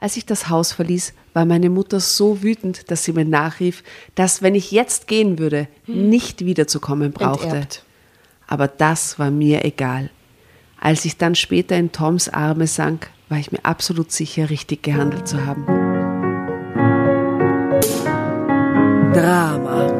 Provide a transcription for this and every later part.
Als ich das Haus verließ, war meine Mutter so wütend, dass sie mir nachrief, dass, wenn ich jetzt gehen würde, nicht wiederzukommen brauchte. Enterbt. Aber das war mir egal. Als ich dann später in Toms Arme sank, war ich mir absolut sicher, richtig gehandelt zu haben. Drama.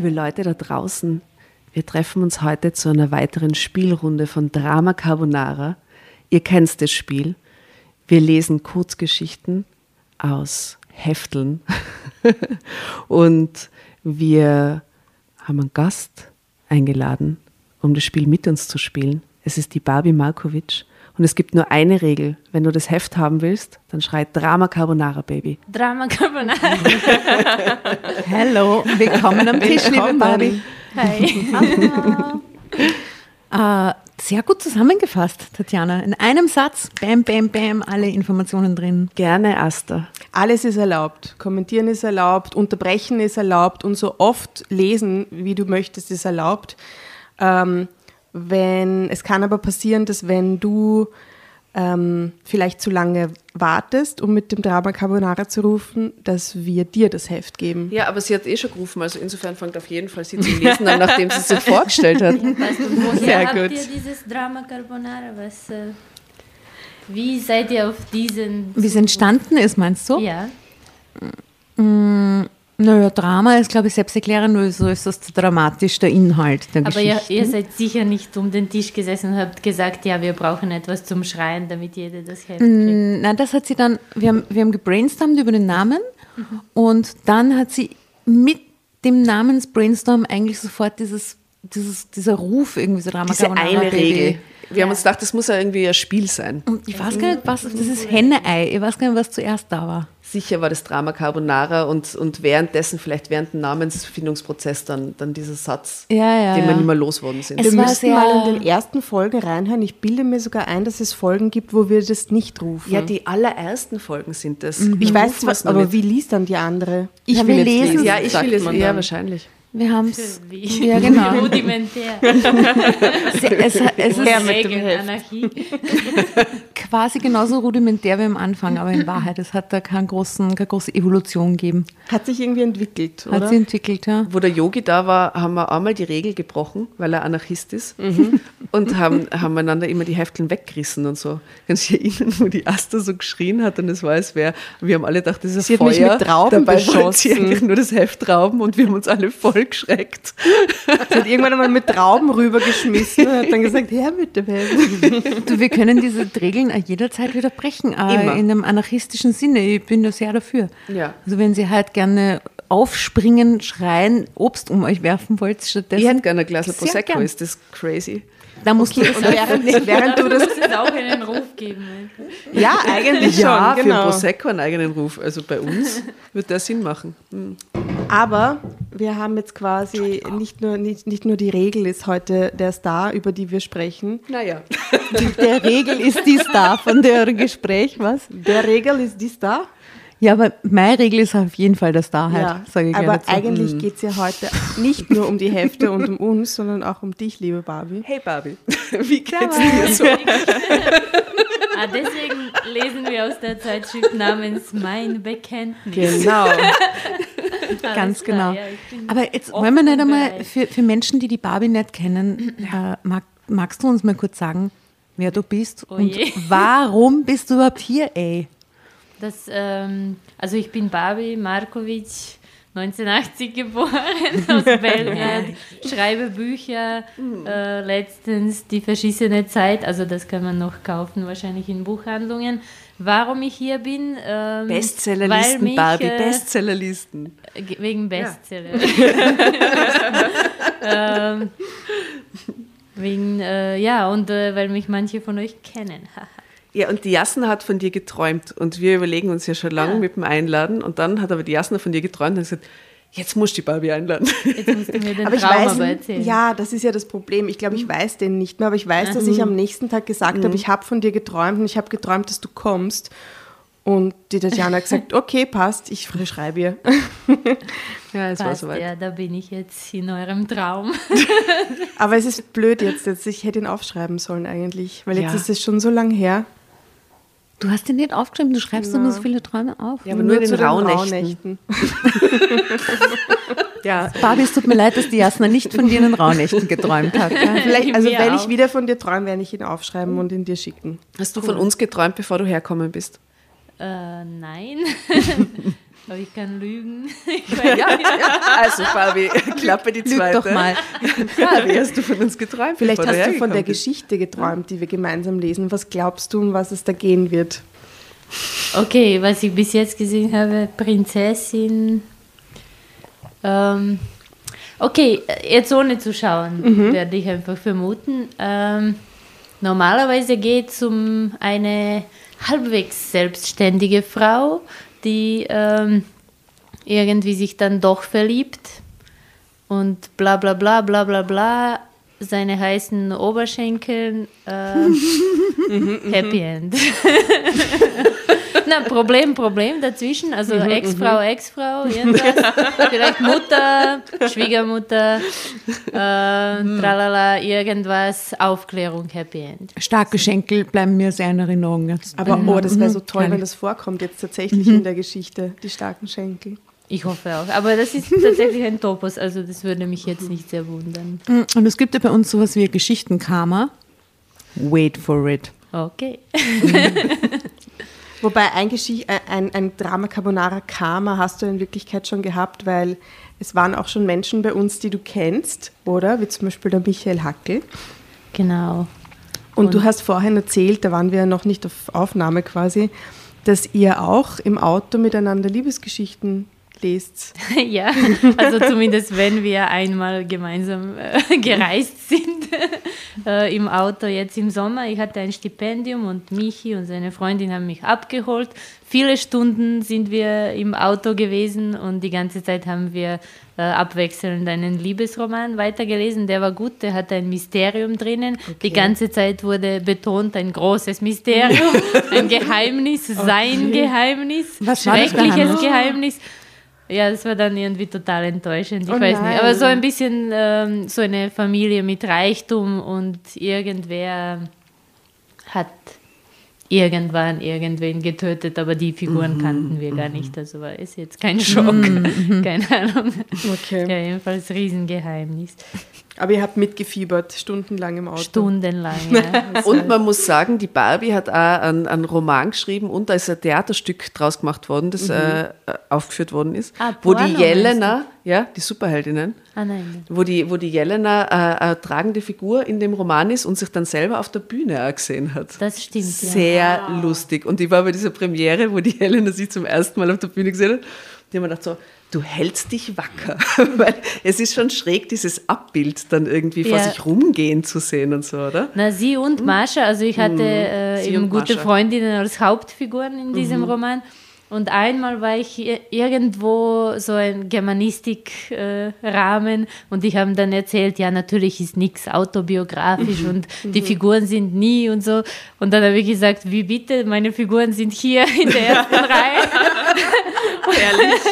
Liebe Leute da draußen, wir treffen uns heute zu einer weiteren Spielrunde von Drama Carbonara. Ihr kennt das Spiel. Wir lesen Kurzgeschichten aus Hefteln und wir haben einen Gast eingeladen, um das Spiel mit uns zu spielen. Es ist die Barbie Markovic und es gibt nur eine Regel. Wenn du das Heft haben willst, dann schrei Drama Carbonara, Baby. Drama Carbonara. Hallo, willkommen am Tisch, liebe Barbie. Hi. Äh, sehr gut zusammengefasst, Tatjana. In einem Satz, bam, bam, bam, alle Informationen drin. Gerne, Asta. Alles ist erlaubt. Kommentieren ist erlaubt, unterbrechen ist erlaubt und so oft lesen, wie du möchtest, ist erlaubt. Ähm, wenn, es kann aber passieren, dass wenn du ähm, vielleicht zu lange wartest, um mit dem Drama Carbonara zu rufen, dass wir dir das Heft geben. Ja, aber sie hat eh schon gerufen, also insofern fängt auf jeden Fall sie zu lesen an, nachdem sie es sich vorgestellt hat. Weißt du, woher Sehr habt gut. ihr dieses Drama Carbonara? Was, äh, wie seid ihr auf diesen... Wie es entstanden ist, meinst du? Ja. Naja, Drama ist, glaube ich, selbsterklärend, nur so ist das dramatisch der Inhalt der Aber ihr, Geschichte. ihr seid sicher nicht um den Tisch gesessen und habt gesagt, ja, wir brauchen etwas zum Schreien, damit jeder das Heft kriegt. Nein, das hat sie dann, wir haben, wir haben gebrainstormt über den Namen und dann hat sie mit dem Namensbrainstorm eigentlich sofort dieses, dieses, dieser Ruf irgendwie so Drama Diese eine. Regel. Wir haben uns gedacht, das muss ja irgendwie ein Spiel sein. Und ich weiß gar nicht, was, das ist Henne-Ei. Ich weiß gar nicht, was zuerst da war. Sicher war das Drama Carbonara und, und währenddessen, vielleicht während dem Namensfindungsprozess, dann, dann dieser Satz, Ja, ja, den wir ja. nicht mehr losworden sind. Es wir müssen sehr- mal in den ersten Folgen reinhören. Ich bilde mir sogar ein, dass es Folgen gibt, wo wir das nicht rufen. ja, die allerersten Folgen sind das. ich Wir weiß noch aber nicht. wie liest dann die andere? Ich Ja, will wir jetzt lesen- Ja, ich will eher dann. wahrscheinlich. Wir haben es. Ja, genau. rudimentär. Es, es ist Ohne Regeln, Anarchie. quasi genauso rudimentär wie am Anfang, aber in Wahrheit, es hat da keinen großen, keine große Evolution gegeben. Hat sich irgendwie entwickelt, Hat oder? sie entwickelt, ja. Wo der Yogi da war, haben wir einmal die Regel gebrochen, weil er Anarchist ist. Und haben, haben einander immer die Hefteln weggerissen und so. Kannst du dich erinnern, wo die Asta so geschrien hat und es war, als wäre, wir haben alle gedacht, das ist Sie ein hat mich Feuer. mit Trauben Dabei wollte sie beschossen. eigentlich nur das Heft rauben und wir haben uns alle voll geschreckt. Sie hat irgendwann einmal mit Trauben rübergeschmissen und hat dann gesagt, her mit dem Heft. Du, wir können diese Regeln auch jederzeit wieder brechen, Immer. in einem anarchistischen Sinne. Ich bin da sehr dafür. Ja. Also wenn Sie halt gerne aufspringen, schreien, Obst um euch werfen wollt, stattdessen. Ich hätte gerne ein Glas Prosecco, gern. ist das crazy? da musst du Und während, während du das... es auch einen Ruf geben. Alter. Ja, eigentlich Ja, schon, für genau. ein Prosecco einen eigenen Ruf. Also bei uns wird der Sinn machen. Hm. Aber wir haben jetzt quasi nicht nur, nicht, nicht nur die Regel ist heute der Star, über die wir sprechen. Naja. der Regel ist die Star von der Gespräch, was? Der Regel ist die Star. Ja, aber meine Regel ist auf jeden Fall der Starheit, Ja, sage ich aber dazu. eigentlich geht es ja heute nicht nur um die Hefte und um uns, sondern auch um dich, liebe Barbie. Hey Barbie, wie geht's dir so? Ah, deswegen lesen wir aus der Zeitschrift namens Mein Bekenntnis. Genau. Ganz klar, genau. ja, Aber jetzt wollen wir nicht einmal für, für Menschen, die die Barbie nicht kennen, äh, mag, magst du uns mal kurz sagen, wer du bist Oh und warum bist du überhaupt hier, ey? Das, ähm, also ich bin Barbie Markovic, 1980 geboren, aus Belgrad, schreibe Bücher, äh, letztens Die verschissene Zeit, also das kann man noch kaufen, wahrscheinlich in Buchhandlungen. Warum ich hier bin? Ähm, Bestsellerlisten, mich, Barbie, äh, Bestsellerlisten. Ge- Wegen Bestseller. ähm, wegen, äh, ja, und äh, weil mich manche von euch kennen. Ja, und die Jasna hat von dir geträumt und wir überlegen uns ja schon lange mit dem Einladen und dann hat aber die Jasna von dir geträumt und gesagt, jetzt musst du die Barbie einladen. Jetzt musst du mir den Aber ich Traum weiß, aber erzählen. ja, das ist ja das Problem. Ich glaube, ich weiß den nicht mehr, aber ich weiß, dass ich am nächsten Tag gesagt habe, ich habe von dir geträumt und ich habe geträumt, dass du kommst. Und die Tatjana hat gesagt, okay, passt, ich schreibe ihr. ja, es war Passt, soweit. ja, da bin ich jetzt in eurem Traum. Aber es ist blöd jetzt, jetzt ich hätte ihn aufschreiben sollen eigentlich, weil jetzt Ja. ist es schon so lang her. Du hast den nicht aufgeschrieben, du schreibst immer so viele Träume auf. Ja, aber nur in zu den Rauhnächten. Ja, Barbie, es tut mir leid, dass die Jasna nicht von dir in den Rauhnächten geträumt hat. Ja? Vielleicht, also Mir wenn auch. ich wieder von dir träume, werde ich ihn aufschreiben und ihn dir schicken. hast du von uns geträumt, bevor du herkommen bist? äh, nein. aber ich kann lügen. Ich Ja, ja. Also Barbie, klappe die Lüg zweite. doch mal. Barbie, hast du von uns geträumt? Vielleicht hast du von der? Geschichte geträumt, die wir gemeinsam lesen. Was glaubst du, um was es da gehen wird? Okay, was ich bis jetzt gesehen habe, Prinzessin. Ähm, okay, jetzt ohne zu schauen, werde ich einfach vermuten. Ähm, normalerweise geht es um eine halbwegs selbstständige Frau, die ähm, irgendwie sich dann doch verliebt und bla bla bla bla bla bla. Seine heißen Oberschenkel. Äh, Happy End. Na, Problem, Problem dazwischen. Also Ex-Frau, Ex-Frau, irgendwas. Vielleicht Mutter, Schwiegermutter, äh, tralala, irgendwas. Aufklärung, Happy End. Starke Schenkel bleiben mir sehr in Erinnerung. Jetzt. Aber oh, das wäre so toll, wenn das vorkommt jetzt tatsächlich in der Geschichte, die starken Schenkel. Ich hoffe auch. Aber das ist tatsächlich ein Topos, also das würde mich jetzt nicht sehr wundern. Und es gibt ja bei uns sowas wie Geschichtenkarma. Wait for it. Okay. Wobei ein, Geschicht, äh, ein, ein Drama Carbonara Karma hast du in Wirklichkeit schon gehabt, weil es waren auch schon Menschen bei uns, die du kennst, oder? Wie zum Beispiel der Michael Hackel. Genau. Und, du hast vorhin erzählt, da waren wir ja noch nicht auf Aufnahme quasi, dass ihr auch im Auto miteinander Liebesgeschichten lest. Ja, also zumindest wenn wir einmal gemeinsam äh, gereist sind äh, im Auto jetzt im Sommer. Ich hatte ein Stipendium und Michi und seine Freundin haben mich abgeholt. Viele Stunden sind wir im Auto gewesen und die ganze Zeit haben wir äh, abwechselnd einen Liebesroman weitergelesen. Der war gut, der hatte ein Mysterium drinnen. Die ganze Zeit wurde betont, ein großes Mysterium, ein Geheimnis, sein Geheimnis, Was schreckliches Geheimnis? Ja, das war dann irgendwie total enttäuschend. Ich Oh weiß nein. nicht. Aber so ein bisschen ähm, so eine Familie mit Reichtum und irgendwer hat irgendwann irgendwen getötet, aber die Figuren Mhm, kannten wir gar nicht. Also war es jetzt kein Schock. Keine Ahnung. Okay. Ja, jedenfalls Riesengeheimnis. Aber ihr habt mitgefiebert, stundenlang im Auto. Stundenlang. Ja. Und man muss sagen, die Barbie hat auch einen, einen Roman geschrieben und da ist ein Theaterstück draus gemacht worden, das äh, aufgeführt worden ist, Ah, wo die Porno, Jelena, ja, die Superheldinnen, Ah nein. wo die, wo die Jelena äh, eine tragende Figur in dem Roman ist und sich dann selber auf der Bühne auch gesehen hat. Das stimmt. ja. Sehr lustig. Und ich war bei dieser Premiere, wo die Helena sich zum ersten Mal auf der Bühne gesehen hat. Die haben mir gedacht so, du hältst dich wacker. Weil es ist schon schräg, dieses Abbild dann irgendwie vor Ja. sich rumgehen zu sehen und so, oder? Na, sie und Mascha, also ich hatte äh, Hm. Sie eben und gute Mascha. Freundinnen als Hauptfiguren in diesem Mhm. Roman. Und einmal war ich irgendwo so ein Germanistik-Rahmen und ich habe dann erzählt, ja, natürlich ist nichts autobiografisch und Mhm. die Figuren sind nie und so. Und dann habe ich gesagt, wie bitte, meine Figuren sind hier in der ersten Reihe. Herrlich.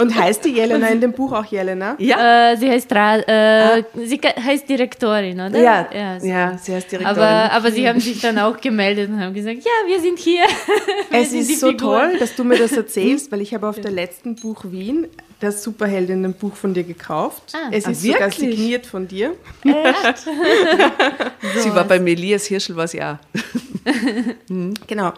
Und heißt die Jelena in dem Buch auch Jelena? Ja. Äh, sie heißt äh, sie ka- heißt Direktorin, oder? Ja, so. ja, sie heißt Direktorin. Aber, aber sie haben sich dann auch gemeldet und haben gesagt, ja, wir sind hier. Wir Es sind ist so Figuren. toll, dass du mir das erzählst, weil ich habe auf der letzten Buch Wien das Superheldinnen-Buch von dir gekauft. Ah. es Ah, ist sogar wirklich? signiert von dir. sie war beim Elias Hirschel, war sie auch. Genau.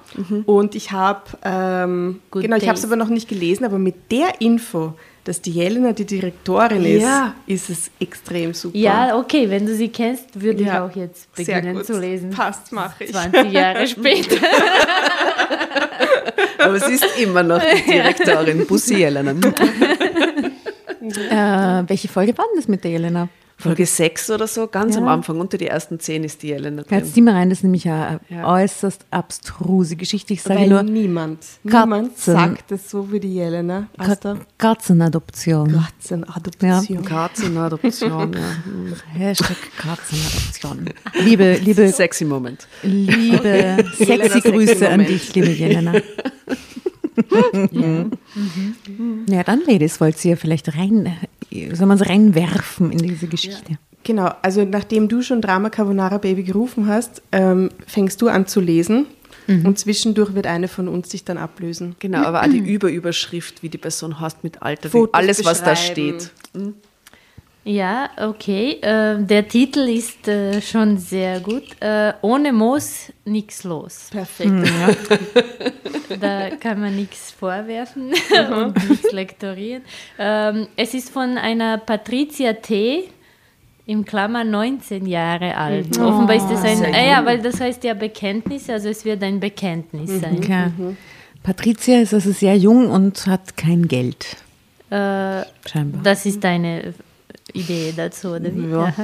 Und ich habe, ähm, genau, ich habe es aber noch nicht gelesen, aber mit der Info, dass die Jelena die Direktorin ist, Ja. ist es extrem super. Ja, okay, wenn du sie kennst, würde Ja, ich auch jetzt beginnen zu lesen. Passt, mache ich. 20 Jahre später. Aber sie ist immer noch die Direktorin, Bussi Jelena. Äh, welche Folge war denn das mit der Jelena? Folge 6 oder so, ganz Ja. am Anfang, unter die ersten 10 ist die Jelena drin. Jetzt zieh mal rein, das ist nämlich eine Ja. äußerst abstruse Geschichte. Ich sage Weil nur niemand, Katzen. niemand sagt es so wie die. Ka- Katzenadoption. Katzenadoption. Katzenadoption, ja. Hashtag Katzenadoption. Liebe, liebe, Sexy Moment. liebe sexy sexy Grüße an Moment. dich, liebe Jelena. Ja, dann, Ladies, wollt ihr vielleicht rein, soll man es reinwerfen in diese Geschichte? Genau, also nachdem du schon Drama Carbonara Baby gerufen hast, ähm, fängst du an zu lesen und zwischendurch wird eine von uns sich dann ablösen. Genau, aber auch die Überüberschrift, wie die Person heißt mit Alter, wie Fotos alles, was da steht. Ja, okay. Äh, der Titel ist äh, schon sehr gut. Äh, ohne Moos nichts los. Perfekt. Da kann man nichts vorwerfen und nichts lektorieren. Ähm, es ist von einer Patricia T. im Klammer 19 Jahre alt. Offenbar ist das ein, sehr äh, ja, weil das heißt ja Bekenntnis, also es wird ein Bekenntnis sein. Okay. Patricia ist also sehr jung und hat kein Geld, Äh, scheinbar. das ist deine Idee dazu, oder wie? Ja.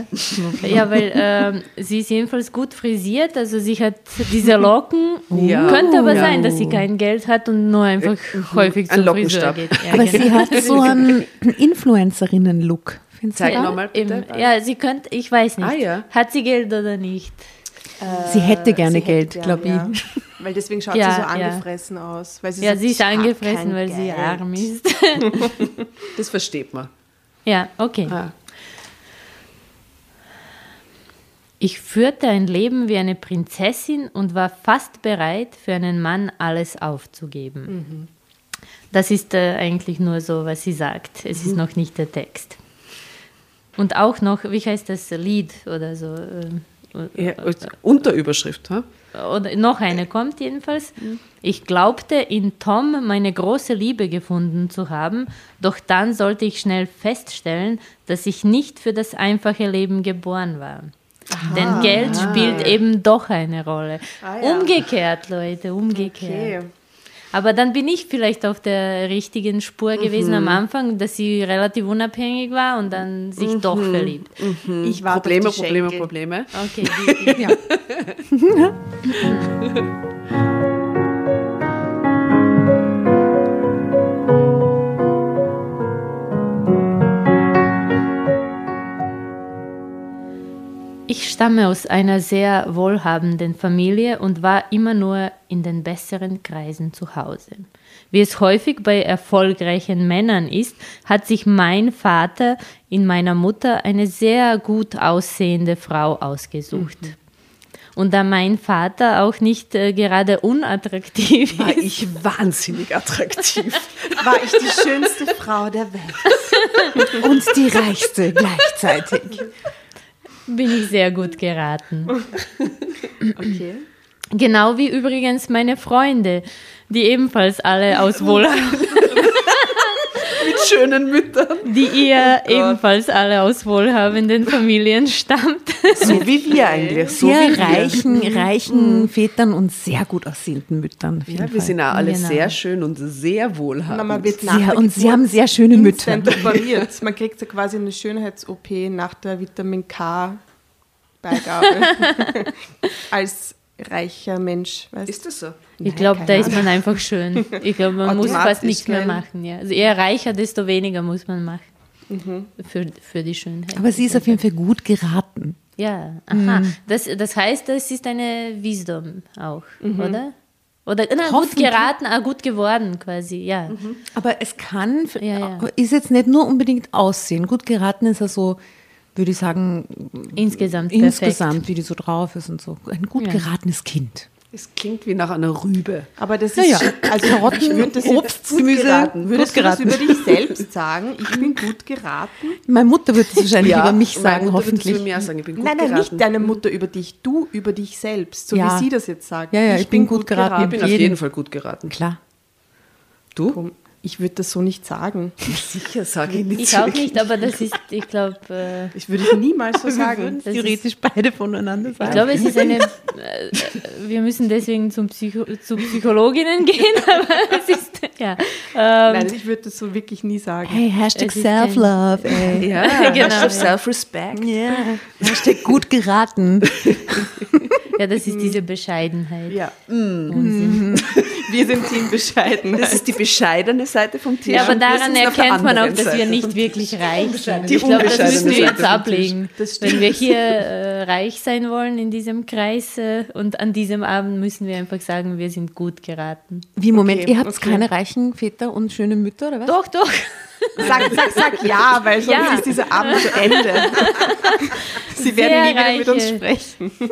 Ja, weil ähm, sie ist jedenfalls gut frisiert, also sie hat diese Locken. Ja. Könnte aber Ja. sein, dass sie kein Geld hat und nur einfach häufig Ein zum Friseur geht. Ja, Aber genau. sie hat so einen Influencerinnen-Look. Zeig nochmal bitte. Im, ja, sie könnte, ich weiß nicht. Ah, ja. Hat sie Geld oder nicht? Sie hätte gerne Sie Geld, hätte glaube ich. ja. Weil deswegen schaut Ja, sie so ja. angefressen aus. Weil sie Ja, sagt, sie ist ich angefressen, weil sie Geld. arm ist. Das versteht man. ja, okay. Ah. Ich führte ein Leben wie eine Prinzessin und war fast bereit, für einen Mann alles aufzugeben. Das ist äh, eigentlich nur so, was sie sagt. Es ist noch nicht der Text. Und auch noch, wie heißt das, Lied oder so. ähm, Ja, Unterüberschrift, ha? oder noch eine kommt jedenfalls. Ich glaubte, in Tom meine große Liebe gefunden zu haben, doch dann sollte ich schnell feststellen, dass ich nicht für das einfache Leben geboren war. Denn Geld spielt eben doch eine Rolle. Ah, ja. Umgekehrt, Leute, umgekehrt. Okay. Aber dann bin ich vielleicht auf der richtigen Spur gewesen am Anfang, dass sie relativ unabhängig war und dann sich doch verliebt. Ich warte Probleme, Probleme. Probleme. Okay, die, die, Ja. Ich stamme aus einer sehr wohlhabenden Familie und war immer nur in den besseren Kreisen zu Hause. Wie es häufig bei erfolgreichen Männern ist, hat sich mein Vater in meiner Mutter eine sehr gut aussehende Frau ausgesucht. Und da mein Vater auch nicht äh, gerade unattraktiv War ist, ich wahnsinnig attraktiv. War ich die schönste Frau der Welt. Und die reichste gleichzeitig. Bin ich sehr gut geraten. Okay. Genau wie übrigens meine Freunde, die ebenfalls alle aus Wohlhabenden Mit schönen Müttern. die ihr ebenfalls alle aus wohlhabenden Familien stammt. So wie wir eigentlich. So Sehr wie wir. reichen, reichen Vätern und sehr gut aussehenden Müttern. auf jeden Ja, wir Fall. sind auch alle Genau. sehr schön und sehr wohlhabend. Mama wird nach Sehr, und sie haben sehr schöne Mütter. operiert. Man kriegt ja quasi eine Schönheits-OP nach der Vitamin K-Beigabe. Als reicher Mensch. Weißt? Ist das so? Ich glaube, da ist man einfach schön. Ich glaube, man muss fast nichts mehr machen. Ja. Also eher reicher, desto weniger muss man machen. Für, für die Schönheit. Aber sie ist auf jeden Fall gut geraten. Ja, aha. Das, das heißt, das ist eine Wisdom auch, oder? Oder na, gut geraten, ah, gut geworden quasi, ja. Aber es kann, Ja, ja. ist jetzt nicht nur unbedingt Aussehen. Gut geraten ist ja so, würde ich sagen, Insgesamt perfekt. insgesamt, wie die so drauf ist und so. Ein gut Ja. geratenes Kind. Es klingt wie nach einer Rübe. Aber das Ja, ist, ja. also Karotten, ich würde das jetzt Obst, gut Gemüse, geraten. Würdest gut du das geraten. über dich selbst sagen? Ich bin gut geraten? Meine Mutter wird es wahrscheinlich über mich sagen, Mutter würde es hoffentlich. Zu mir auch sagen, ich bin gut Nein, nein, geraten. nicht deine Mutter über dich, du über dich selbst, so Ja. wie sie das jetzt sagt. Ja, ja, ich bin gut geraten. Ich bin auf jeden- jeden Fall gut geraten. Klar. Du? Ich würde das so nicht sagen. Sicher, sage ich nicht. Ich auch nicht, aber das ist, ich glaube, äh, Ich würde es niemals so sagen. das Theoretisch beide voneinander ich sagen. glaube, es ist eine, äh, wir müssen deswegen zum Psycho, zu Psychologinnen gehen, aber es ist, ja. Ähm, Nein, ich würde das so wirklich nie sagen. Hey, Hashtag ist Self-Love, ey. Ja, Genau, ja. Self-Respect. Ja. Hashtag gut geraten. ja, das ist diese Bescheidenheit. Ja, Unsinn. Wir sind Team Bescheidenheit. Das ist die bescheidene Seite vom Tier. Ja, aber daran erkennt man auch, dass wir nicht wirklich reich sind. Die Ich glaube, das müssen wir jetzt Tisch. ablegen. Wenn wir hier äh, reich sein wollen in diesem Kreis äh, und an diesem Abend müssen wir einfach sagen, wir sind gut geraten. Wie, Moment, Okay, ihr habt okay. keine reichen Väter und schöne Mütter, oder was? Doch, doch. Sag, sag, sag ja, weil sonst Ja. ist dieser Abend zu Ende. Sie werden Sehr nie wieder mit uns reiche. sprechen.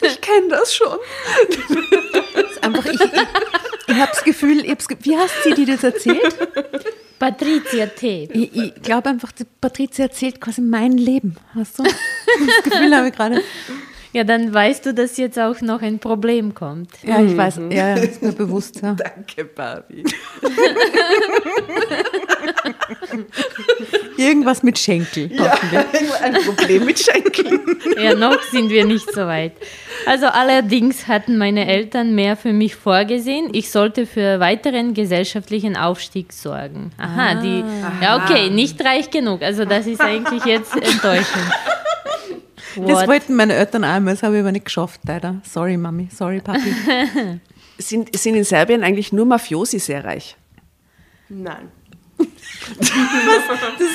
Ich kenne das schon. Einfach, ich, ich, ich habe das Gefühl, ich hab's, wie hast sie dir das erzählt? Patricia T. Ich, ich glaube einfach, Patricia erzählt quasi mein Leben. Hast du? Das Gefühl habe ich gerade. Ja, dann weißt du, dass jetzt auch noch ein Problem kommt. Ja, ich weiß. Ja, ja, ist mir bewusst. Ja. Danke, Barbie. Irgendwas mit Schenkel. Ein Problem mit Schenkeln. Ja, noch sind wir nicht so weit. Also allerdings hatten meine Eltern mehr für mich vorgesehen. Ich sollte für weiteren gesellschaftlichen Aufstieg sorgen. Aha, die. Ja, okay, nicht reich genug. Also das ist eigentlich jetzt enttäuschend. Das wollten meine Eltern einmal, das habe ich aber nicht geschafft, leider. Sorry, Mami. Sorry, Papi. Sind, sind in Serbien eigentlich nur Mafiosi sehr reich? Nein. Das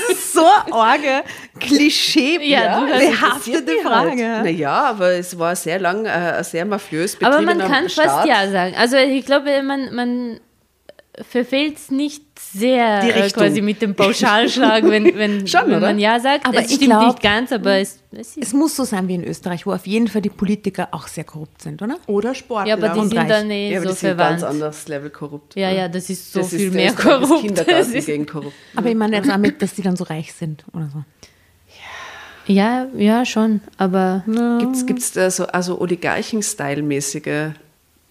ist so eine arge, Klischee, Ja, behaftete Frage. Naja, aber es war sehr lang äh, ein sehr mafiös Aber man betriebener kann Staat. fast ja sagen. Also ich glaube, man, man verfehlt es nicht sehr äh, quasi mit dem Pauschalschlag, wenn, wenn, Schon, wenn man ja sagt. Aber es ich stimmt glaub- nicht ganz, aber es, es ist. Es muss so sein wie in Österreich, wo auf jeden Fall die Politiker auch sehr korrupt sind, oder? Oder Sportler. Ja, aber die und sind reich. dann eh Ja, aber so verwandt. ganz anderes Level korrupt. Ja, ja, das ist so das viel ist, mehr ist korrupt. Das Kindergarten ist, gegen korrupt. Aber ich meine jetzt damit, dass die dann so reich sind oder so. ja, ja, schon. Aber Gibt es da so also Oligarchen-Style-mäßige?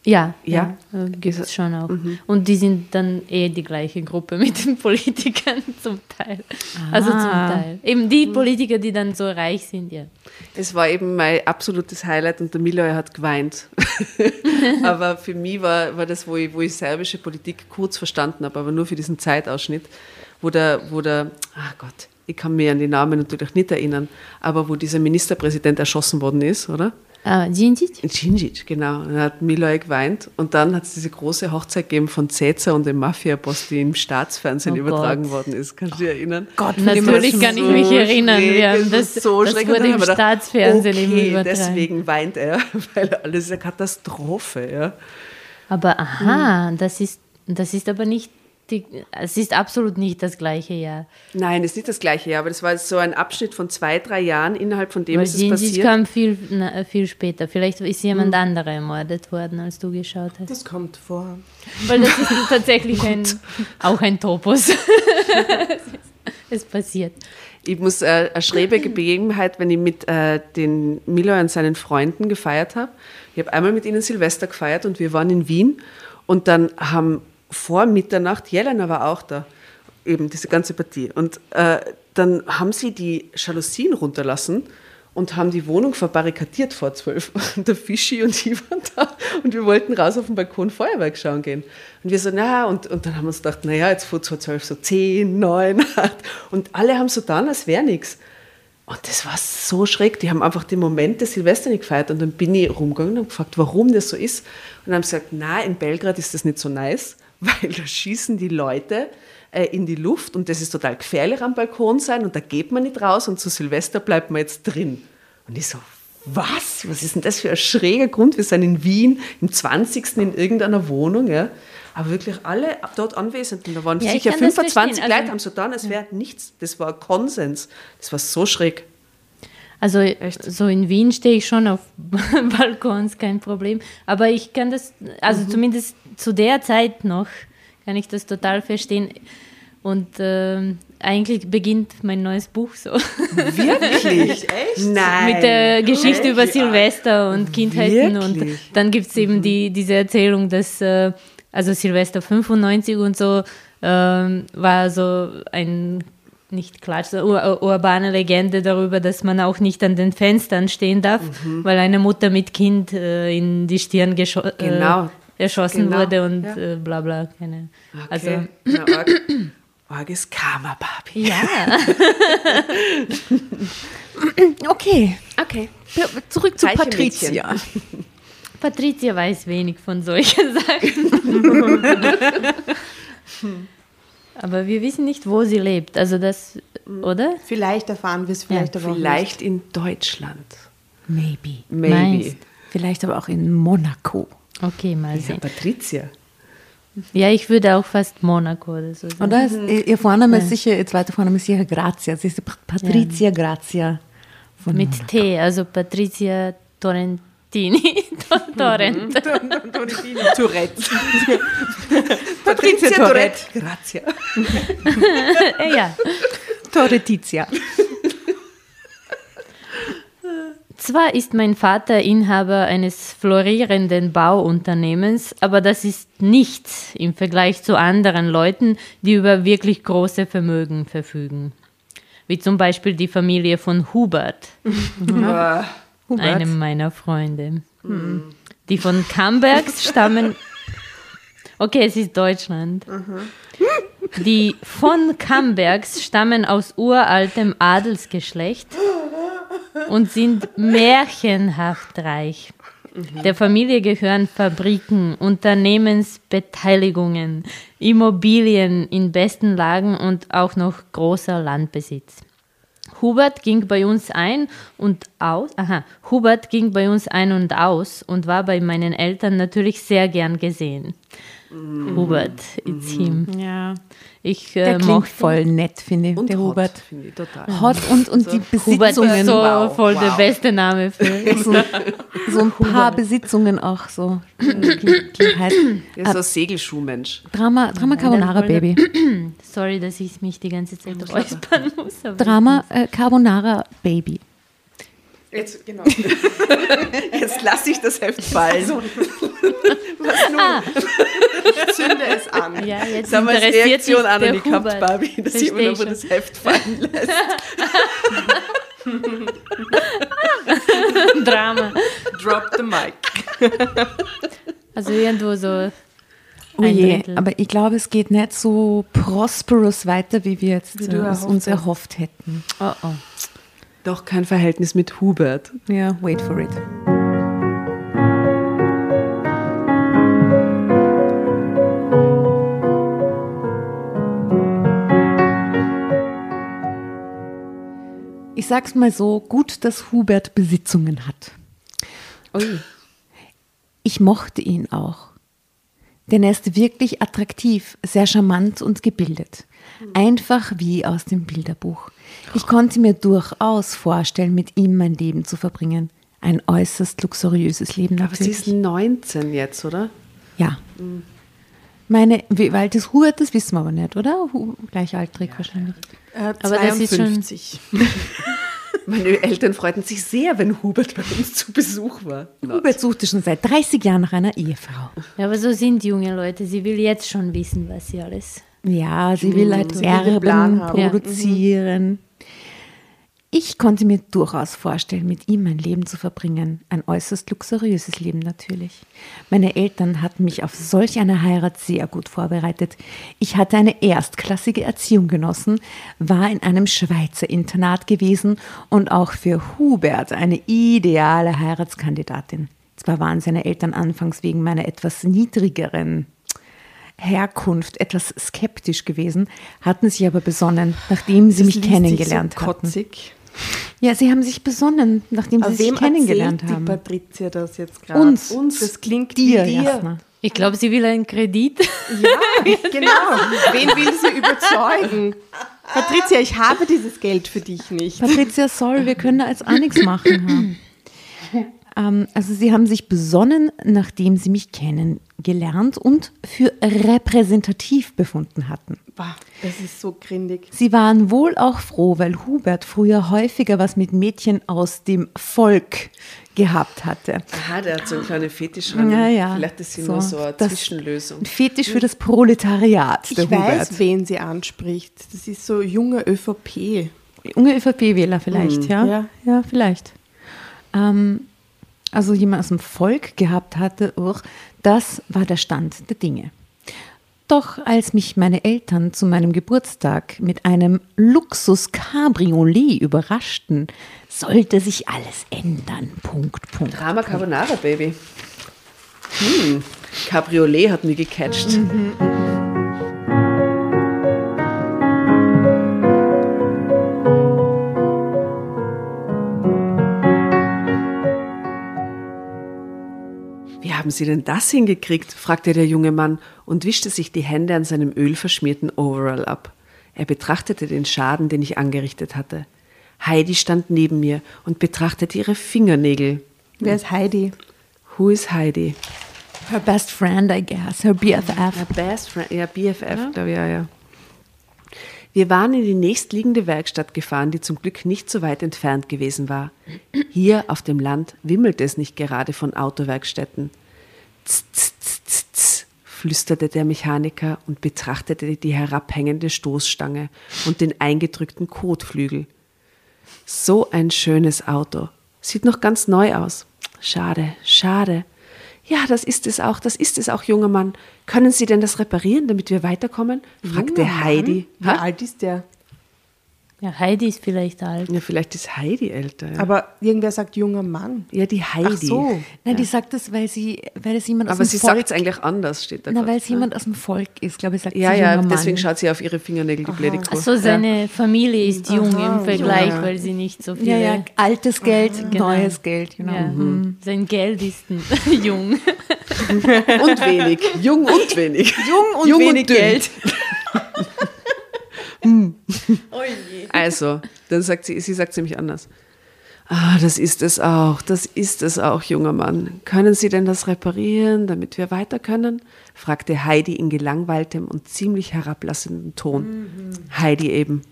Ja, Ja. ja, gibt es schon auch. Und die sind dann eh die gleiche Gruppe mit den Politikern zum Teil. Also zum Teil. Eben die Politiker, die dann so reich sind, ja. Es war eben mein absolutes Highlight und der Miller hat geweint. aber für mich war, war das, wo ich, wo ich serbische Politik kurz verstanden habe, aber nur für diesen Zeitausschnitt, wo der, wo der, ah Gott, ich kann mich an die Namen natürlich nicht erinnern, aber wo dieser Ministerpräsident erschossen worden ist, oder? Ah, Djindjic? In Djindjic, genau. Und dann hat Miloy geweint und dann hat es diese große Hochzeit gegeben von Cäsar und dem Mafia-Boss, die im Staatsfernsehen Oh übertragen Gott. worden ist. Kannst du dich erinnern? Gott, Natürlich kann ich so mich erinnern. schräg, es das, ist so das schräg. Wurde im gedacht, Staatsfernsehen eben okay, übertragen. deswegen weint er, weil alles ist eine Katastrophe. Ja. Aber aha, das, ist, das ist aber nicht, die, es ist absolut nicht das gleiche Jahr. Nein, das ist nicht das gleiche Jahr, aber das war so ein Abschnitt von zwei, drei Jahren, innerhalb von dem Weil ist es passiert. kam viel, na, viel später. Vielleicht ist jemand anderer ermordet worden, als du geschaut hast. Das kommt vor. Weil das ist tatsächlich ein, auch ein Topos. es passiert. Ich muss äh, eine schräge Begebenheit, wenn ich mit äh, den Miller und seinen Freunden gefeiert habe. Ich habe einmal mit ihnen Silvester gefeiert und wir waren in Wien und dann haben vor Mitternacht, Jelena war auch da, eben diese ganze Partie. Und äh, dann haben sie die Jalousien runterlassen und haben die Wohnung verbarrikadiert vor zwölf. Und der Fischi und ich waren da und wir wollten raus auf den Balkon Feuerwerk schauen gehen. Und wir so, na, und, und dann haben wir uns gedacht, naja, jetzt vor zwölf so zehn, neun, acht. Und alle haben so getan, als wäre nichts. Und das war so schräg. Die haben einfach den Moment des Silvester nicht gefeiert. Und dann bin ich rumgegangen und gefragt, warum das so ist. Und dann haben sie gesagt, na, in Belgrad ist das nicht so nice, weil da schießen die Leute äh, in die Luft und das ist total gefährlich am Balkon sein und da geht man nicht raus und zu Silvester bleibt man jetzt drin. Und ich so, was? Was ist denn das für ein schräger Grund? Wir sind in Wien im 20. in irgendeiner Wohnung, ja. Aber wirklich alle dort Anwesenden, da waren Ja, ich sicher kann das 25 verstehen. Leute, Also- haben so getan, es wäre nichts. Das war Konsens. Das war so schräg. Also so in Wien stehe ich schon auf Balkons, kein Problem. Aber ich kann das, also Mhm. zumindest zu der Zeit noch, kann ich das total verstehen. Und ähm, eigentlich beginnt mein neues Buch so. Wirklich? Echt? Nein. Mit der Geschichte über Silvester und Kindheiten. Und Wirklich? dann gibt es eben die, diese Erzählung, dass äh, also Silvester 95 und so ähm, war so ein nicht Klatsch, so ur urbane Legende darüber, dass man auch nicht an den Fenstern stehen darf, Mhm. weil eine Mutter mit Kind äh, in die Stirn gescho Genau. äh, erschossen Genau, wurde und ja. äh, bla bla. Keine. Also, Okay. Na, arg, arges Karma, Barbie. ja. Okay, Okay. zurück zu Reiche Patricia. Patricia weiß wenig von solchen Sachen. Aber wir wissen nicht, wo sie lebt. Also das, oder? Vielleicht erfahren wir es, vielleicht aber auch Vielleicht in Deutschland. Maybe. Maybe. Meinst. Vielleicht aber auch in Monaco. Okay, mal Ja, sehen. Patricia. Ja, ich würde auch fast Monaco oder so sagen. Oder? Ist, ihr Vorname ist sicher, ihr zweiter Vorname ist sicher Grazia. Sie ist Patricia Grazia von Mit Monaco. T, also Patricia Torrentini. Torrent. Tourette. Patricia Tourette. Grazia. Äh, ja. Torretizia. Zwar ist mein Vater Inhaber eines florierenden Bauunternehmens, aber das ist nichts im Vergleich zu anderen Leuten, die über wirklich große Vermögen verfügen. Wie zum Beispiel die Familie von Hubert, einem meiner Freunde. Die von Cambergs stammen. Okay, es ist Deutschland. Die von Cambergs stammen aus uraltem Adelsgeschlecht und sind märchenhaft reich. Der Familie gehören Fabriken, Unternehmensbeteiligungen, Immobilien in besten Lagen und auch noch großer Landbesitz. Hubert ging bei uns ein und aus. Aha, Hubert ging bei uns ein und aus und war bei meinen Eltern natürlich sehr gern gesehen. Hubert, it's him. Ja. Ich Der äh, klingt mochte voll nett, finde ich, Und der Hot, Hubert. finde ich total. Hot und, und die Hubert ist Besitzungen. so Wow, voll der wow. beste Name für. so, so ein paar Besitzungen auch so. Er ist so ein Segelschuhmensch. Drama, Drama Carbonara Freunde. Baby. Sorry, dass ich mich die ganze Zeit räuspern muss. Drama äh, Carbonara Baby. Jetzt, genau. Jetzt lasse ich das Heft fallen. Was nun? Ich zünde es an. Ja, jetzt Das haben wir als interessiert Reaktion an die Hubert. Barbie, dass Versteh jemand nur das Heft fallen lässt. Drama. Drop the mic. Also irgendwo so Oh ein je, Drittel. aber ich glaube, es geht nicht so prosperous weiter, wie wir jetzt Wie äh, uns erhofft hätten. Oh oh. Doch kein Verhältnis mit Hubert. Ja, wait for it. Ich sag's mal so, gut, dass Hubert Besitzungen hat. Ui. Ich mochte ihn auch. Denn er ist wirklich attraktiv, sehr charmant und gebildet. Einfach wie aus dem Bilderbuch. Ich konnte mir durchaus vorstellen, mit ihm mein Leben zu verbringen. Ein äußerst luxuriöses Leben Aber sie natürlich. ist 19 jetzt, oder? Ja. Meine, wie alt ist Hubert, das wissen wir aber nicht, oder? Gleichaltrig wahrscheinlich. Äh, Aber das ist schon- 52. Meine Eltern freuten sich sehr, wenn Hubert bei uns zu Besuch war. Hubert suchte schon seit 30 Jahren nach einer Ehefrau. Ja, aber so sind junge Leute. Sie will jetzt schon wissen, was sie alles. Ja, sie will halt sie will Plan haben. Ja. produzieren. Ich konnte mir durchaus vorstellen, mit ihm mein Leben zu verbringen. Ein äußerst luxuriöses Leben natürlich. Meine Eltern hatten mich auf solch eine Heirat sehr gut vorbereitet. Ich hatte eine erstklassige Erziehung genossen, war in einem Schweizer Internat gewesen und auch für Hubert eine ideale Heiratskandidatin. Zwar waren seine Eltern anfangs wegen meiner etwas niedrigeren Herkunft etwas skeptisch gewesen, hatten sich aber besonnen, nachdem sie mich Das sich kennengelernt so hatten. Ja, sie haben sich besonnen, nachdem sie Aber sich wem kennengelernt haben. die Patricia das jetzt gerade? Uns. Uns. Das klingt dir, wie dir. Jasna. Ich glaube, sie will einen Kredit. Ja, genau. Wen will sie überzeugen? Patricia, ich habe dieses Geld für dich nicht. Patricia, sorry, wir können da jetzt auch nichts machen. Ähm, also sie haben sich besonnen, nachdem sie mich kennengelernt und für repräsentativ befunden hatten. Bah, das ist so grindig. Sie waren wohl auch froh, weil Hubert früher häufiger was mit Mädchen aus dem Volk gehabt hatte. Aha, der hat so eine kleine Fetisch dran. Ja, ja. Vielleicht ist sie nur so eine das- Zwischenlösung. Ein Fetisch für das Proletariat, der Ich Hubert. weiß, wen sie anspricht. Das ist so junge ÖVP. Junge ÖVP-Wähler vielleicht, ja? Ja. Ja, vielleicht. Ähm, also jemand aus dem Volk gehabt hatte, uch, das war der Stand der Dinge. Doch als mich meine Eltern zu meinem Geburtstag mit einem Luxus-Cabriolet überraschten, sollte sich alles ändern. Punkt, Punkt. Drama Carbonara, Baby. Hm, Cabriolet hat mich gecatcht. Wie haben Sie denn das hingekriegt? fragte der junge Mann und wischte sich die Hände an seinem ölverschmierten Overall ab. Er betrachtete den Schaden, den ich angerichtet hatte. Heidi stand neben mir und betrachtete ihre Fingernägel. Wer ist Heidi? Who is Heidi? Her best friend, I guess, her BFF. Ja, Best Friend, ja, BFF, glaube ich, ja, ja. Wir waren in die nächstliegende Werkstatt gefahren, die zum Glück nicht so weit entfernt gewesen war. Hier auf dem Land wimmelte es nicht gerade von Autowerkstätten. Tz, tz, tz, tz, tz, flüsterte der Mechaniker und betrachtete die herabhängende Stoßstange und den eingedrückten Kotflügel. So ein schönes Auto. Sieht noch ganz neu aus. Schade, schade. Ja, das ist es auch, das ist es auch, junger Mann. Können Sie denn das reparieren, damit wir weiterkommen? fragte? Heidi. Wie Ha? alt ist der? Ja, Heidi ist vielleicht alt. Ja, vielleicht ist Heidi älter. Ja, Aber irgendwer sagt junger Mann. ja die Heidi. Ach so. Nein, die sagt das, weil sie, weil es jemand aus Aber dem sie Volk sagt es eigentlich anders, steht da. Na, weil es jemand aus dem Volk ist, glaube ich, sagt ja, sie ja, junger deswegen Mann. schaut sie auf ihre Fingernägel, die blöde Kuh. Achso, seine Familie ist jung Aha, im Vergleich, ja. weil sie nicht so viele. Ja, ja, altes Geld, genau. neues Geld, genau. Ja, Sein Geld ist jung. Und wenig. Jung und wenig. Jung und Jung wenig und dünn. Geld. Also, dann sagt sie, sie sagt ziemlich anders. Ah, das ist es auch, das ist es auch, junger Mann. Können Sie denn das reparieren, damit wir weiter können? fragte Heidi in gelangweiltem und ziemlich herablassendem Ton. Heidi eben.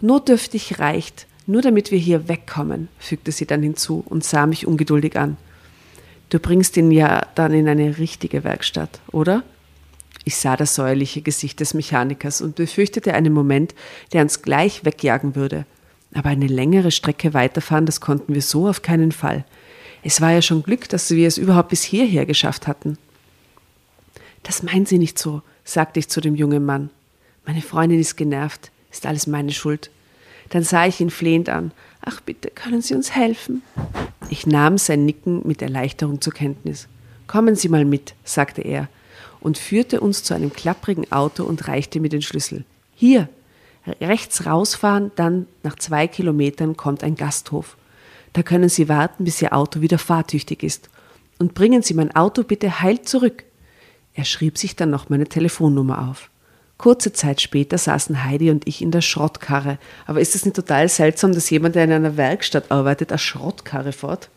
Notdürftig reicht, nur damit wir hier wegkommen, fügte sie dann hinzu und sah mich ungeduldig an. Du bringst ihn ja dann in eine richtige Werkstatt, oder? Ich sah das säuerliche Gesicht des Mechanikers und befürchtete einen Moment, der uns gleich wegjagen würde. Aber eine längere Strecke weiterfahren, das konnten wir so auf keinen Fall. Es war ja schon Glück, dass wir es überhaupt bis hierher geschafft hatten. Das meinen Sie nicht so, sagte ich zu dem jungen Mann. Meine Freundin ist genervt, ist alles meine Schuld. Dann sah ich ihn flehend an. Ach bitte, können Sie uns helfen? Ich nahm sein Nicken mit Erleichterung zur Kenntnis. Kommen Sie mal mit, sagte er und führte uns zu einem klapprigen Auto und reichte mir den Schlüssel. Hier, rechts rausfahren, dann nach zwei Kilometern kommt ein Gasthof. Da können Sie warten, bis Ihr Auto wieder fahrtüchtig ist. Und bringen Sie mein Auto bitte heil zurück. Er schrieb sich dann noch meine Telefonnummer auf. Kurze Zeit später saßen Heidi und ich in der Schrottkarre. Aber ist es nicht total seltsam, dass jemand, der in einer Werkstatt arbeitet, eine Schrottkarre fährt?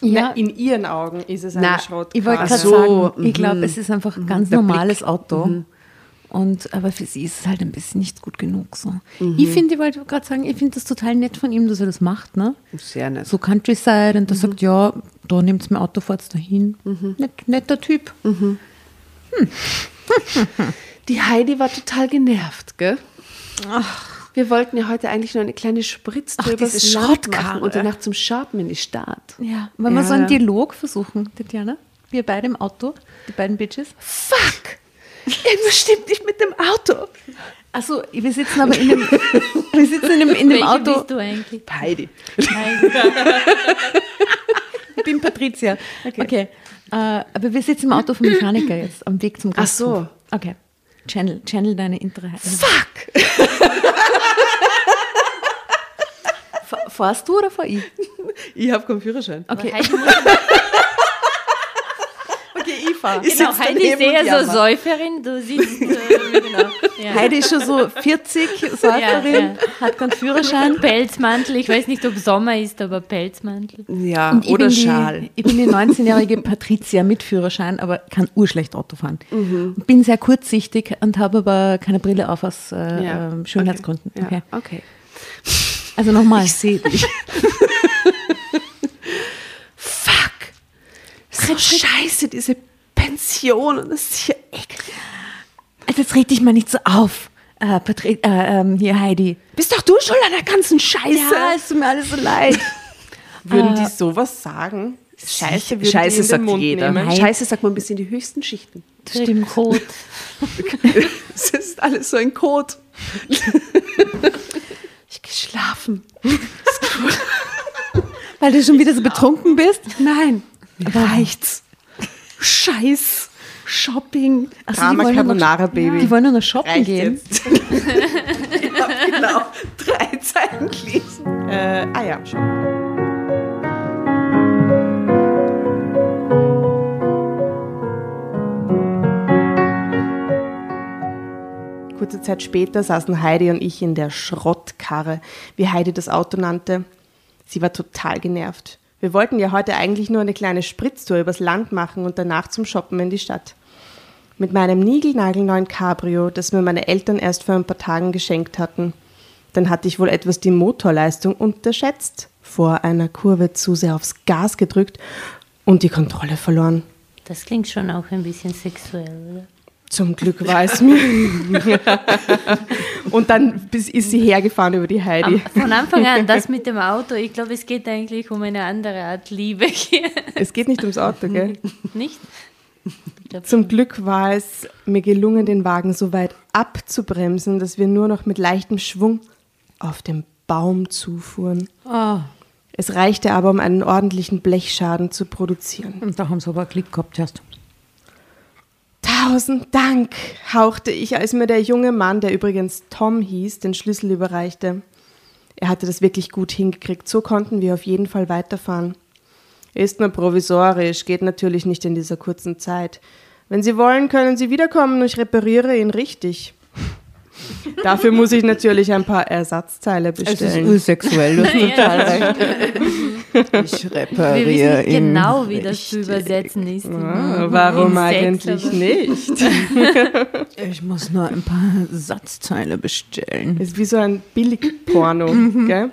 Ja. in ihren Augen ist es eine Na, Schrottkarte. Ich wollte Ach gerade so, sagen, ich mhm. glaube, es ist einfach ein ganz Der normales Auto. Und, aber für sie ist es halt ein bisschen nicht gut genug. So. Ich finde, ich wollte gerade sagen, ich finde das total nett von ihm, dass er das macht. Ne? Sehr nett. So Countryside und der sagt, ja, da nehmt mein Auto, fahrt dahin. Net, netter Typ. Die Heidi war total genervt, gell? Wir wollten ja heute eigentlich nur eine kleine Spritztour Ach, übers diese Land machen und danach zum Shoppen in die Stadt. Ja, wollen wir Ja, so einen. Dialog versuchen, Tatjana? Wir beide im Auto, die beiden Bitches. Fuck! Irgendwas stimmt nicht mit dem Auto. Also, wir sitzen aber in dem, wir sitzen in dem, in dem Auto. bist du eigentlich? Heidi. Heidi. Ich bin Patricia. Okay. Äh, aber wir sitzen im Auto vom Mechaniker jetzt, am Weg zum Ach so. Gasthof. Okay. Channel, channel deine Intere. Fuck! Fa- Fährst du oder fahr ich? Ich habe keinen Führerschein. Okay. Okay, ich genau, Heidi ist eher so jammer. Säuferin, du siehst, äh, genau. Ja. Heidi ist schon so 40, Säuferin, Ja, ja. hat keinen Führerschein. Pelzmantel, ich weiß nicht, ob Sommer ist, aber Pelzmantel. Ja, oder bin Schal. Die, ich bin die 19-jährige Patricia mit Führerschein, aber kann urschlecht Auto fahren. Und Bin sehr kurzsichtig und habe aber keine Brille auf aus äh, Ja, ähm, Schönheitsgründen. Ja, Okay. okay. Also nochmal. Ich sehe dich. Fuck. So scheiße, diese Pension. Und das ist hier eklig. Also jetzt red dich mal nicht so auf, äh, Patri äh, ähm, hier Heidi. Bist doch du schuld an der ganzen Scheiße. Ja, es tut mir alles so leid. Würden die sowas sagen? Scheiße, würden die Scheiße sagt Mund jeder. nehmen? Scheiße sagt man bis in die höchsten Schichten. Stimmt. Code. Es ist alles so ein Code. Ich geschlafen. Weil du schon wieder so betrunken bist? Nein. Reicht's. Scheiß. Shopping. Also, Drama die nur noch- Carbonara, Baby. Die wollen nur noch shoppen Reicht gehen. hab genau drei Zeilen gelesen. Äh, ah ja, schon. Kurze Zeit später saßen Heidi und ich in der Schrottkarre, wie Heidi das Auto nannte. Sie war total genervt. Wir wollten ja heute eigentlich nur eine kleine Spritztour übers Land machen und danach zum Shoppen in die Stadt. Mit meinem niegelnagelneuen Cabrio, das mir meine Eltern erst vor ein paar Tagen geschenkt hatten. Dann hatte ich wohl etwas die Motorleistung unterschätzt, vor einer Kurve zu sehr aufs Gas gedrückt und die Kontrolle verloren. Das klingt schon auch ein bisschen sexuell, oder? Zum Glück war es mir. und dann ist sie hergefahren über die Heidi. Von Anfang an, das mit dem Auto, ich glaube, es geht eigentlich um eine andere Art Liebe hier. Es geht nicht ums Auto, gell? Nicht? Glaub, Zum Glück war es mir gelungen, den Wagen so weit abzubremsen, dass wir nur noch mit leichtem Schwung auf den Baum zufuhren. Ah, Es reichte aber, um einen ordentlichen Blechschaden zu produzieren. und da haben sie aber Glück gehabt erst. Tausend Dank, hauchte ich, als mir der junge Mann, der übrigens Tom hieß, den Schlüssel überreichte. Er hatte das wirklich gut hingekriegt. So konnten wir auf jeden Fall weiterfahren. Ist nur provisorisch, geht natürlich nicht in dieser kurzen Zeit. Wenn Sie wollen, können Sie wiederkommen und ich repariere ihn richtig. Dafür muss ich natürlich ein paar Ersatzteile bestellen. sexuell, du hast total recht. Ich wir repariere wissen ihn. genau, wie das zu übersetzen ist. Ah, warum Sex, eigentlich nicht? Ich muss nur ein paar Satzteile bestellen. Ist wie so ein Billigporno, gell?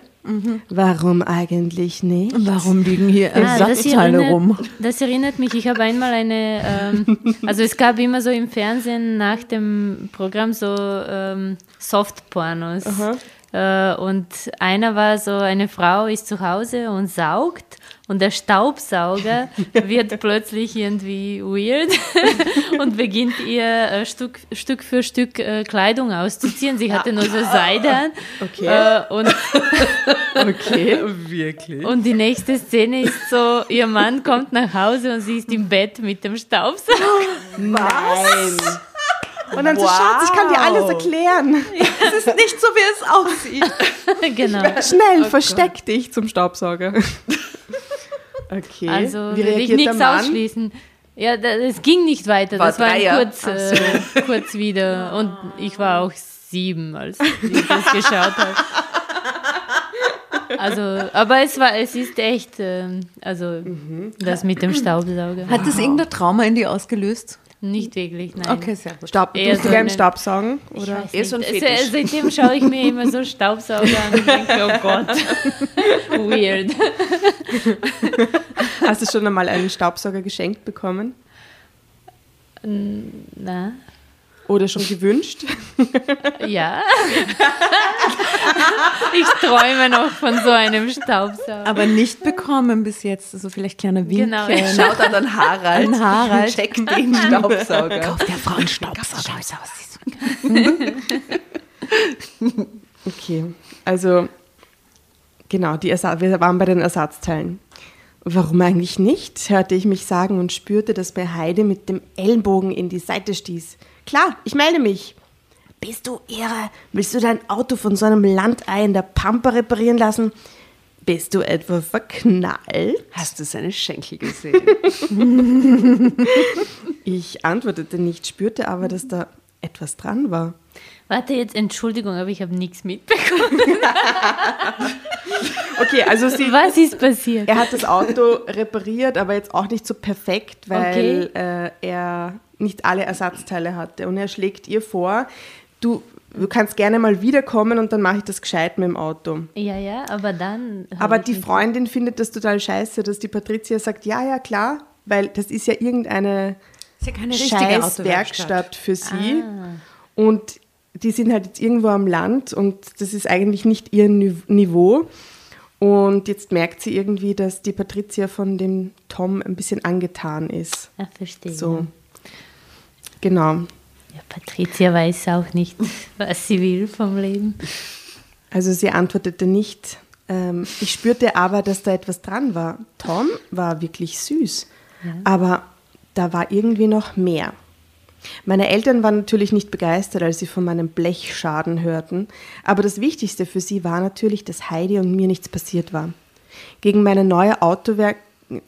Warum eigentlich nicht? Warum liegen hier Ah, das Ersatzteile erinnert- rum? Das erinnert mich, ich habe einmal eine, ähm, also es gab immer so im Fernsehen nach dem Programm so ähm, Softpornos. Äh, und einer war so, eine Frau ist zu Hause und saugt und der Staubsauger wird plötzlich irgendwie weird und beginnt ihr äh, Stück, Stück für Stück äh, Kleidung auszuziehen. Sie hatte nur so Seide an. Okay. Und Okay. Wirklich? und die nächste Szene ist so, ihr Mann kommt nach Hause und sie ist im Bett mit dem Staubsauger. Nein. Und dann so, Schatz, ich kann dir alles erklären. Es ist nicht so, wie es aussieht. genau. Schnell, versteck dich zum Staubsauger. Okay. Also Wie will ich nichts ausschließen. Ja, es ging nicht weiter. War Das war kurz, äh, kurz wieder. Und ich war auch sieben, als ich das geschaut habe. Also, aber es war, es ist echt, ähm, also das mit dem Staubsauger. Hat das irgendein Trauma in dir ausgelöst? Nicht wirklich, nein. Okay, sehr gut. Staub, Eher du so gern eine- Staubsaugen? Ich Oder? weiß Eher so ein. Fetisch. Seitdem schaue ich mir immer so Staubsauger an und denke, oh Gott, weird. Hast du schon einmal einen Staubsauger geschenkt bekommen? Na, Oder schon gewünscht? ja. ich träume noch von so einem Staubsauger. Aber nicht bekommen bis jetzt. Also vielleicht kleiner Wink. Genau. Schaut an den Harald. An Harald. Check den Staubsauger. Kauf der Frau einen Staubsauger. Okay, also genau, die Ersa wir waren bei den Ersatzteilen. Warum eigentlich nicht, hörte ich mich sagen und spürte, dass mir Heide mit dem Ellenbogen in die Seite stieß. Klar, ich melde mich. Bist du irre? Willst du dein Auto von so einem Landei in der Pampa reparieren lassen? Bist du etwa verknallt? Hast du seine Schenkel gesehen? Ich antwortete nicht, spürte aber, dass da etwas dran war. Warte jetzt, Entschuldigung, aber ich habe nichts mitbekommen. Okay, also sie, Was ist passiert? er hat das Auto repariert, aber jetzt auch nicht so perfekt, weil äh, er nicht alle Ersatzteile hatte. Und er schlägt ihr vor, du, du kannst gerne mal wiederkommen und dann mache ich das gescheit mit dem Auto. Ja, ja, aber dann. Aber die nicht- Freundin findet das total scheiße, dass die Patricia sagt, ja, ja, klar, weil das ist ja irgendeine ist ja keine scheiß Werkstatt für sie. Und die sind halt jetzt irgendwo am Land und das ist eigentlich nicht ihr Ni- Niveau. Und jetzt merkt sie irgendwie, dass die Patricia von dem Tom ein bisschen angetan ist. Ja, verstehe. So. Genau. Ja, Patricia weiß auch nicht, was sie will vom Leben. Also sie antwortete nicht. Ähm, ich spürte aber, dass da etwas dran war. Tom war wirklich süß, aber da war irgendwie noch mehr. Meine Eltern waren natürlich nicht begeistert, als sie von meinem Blechschaden hörten, aber das Wichtigste für sie war natürlich, dass Heidi und mir nichts passiert war. Gegen meine neue Autowerk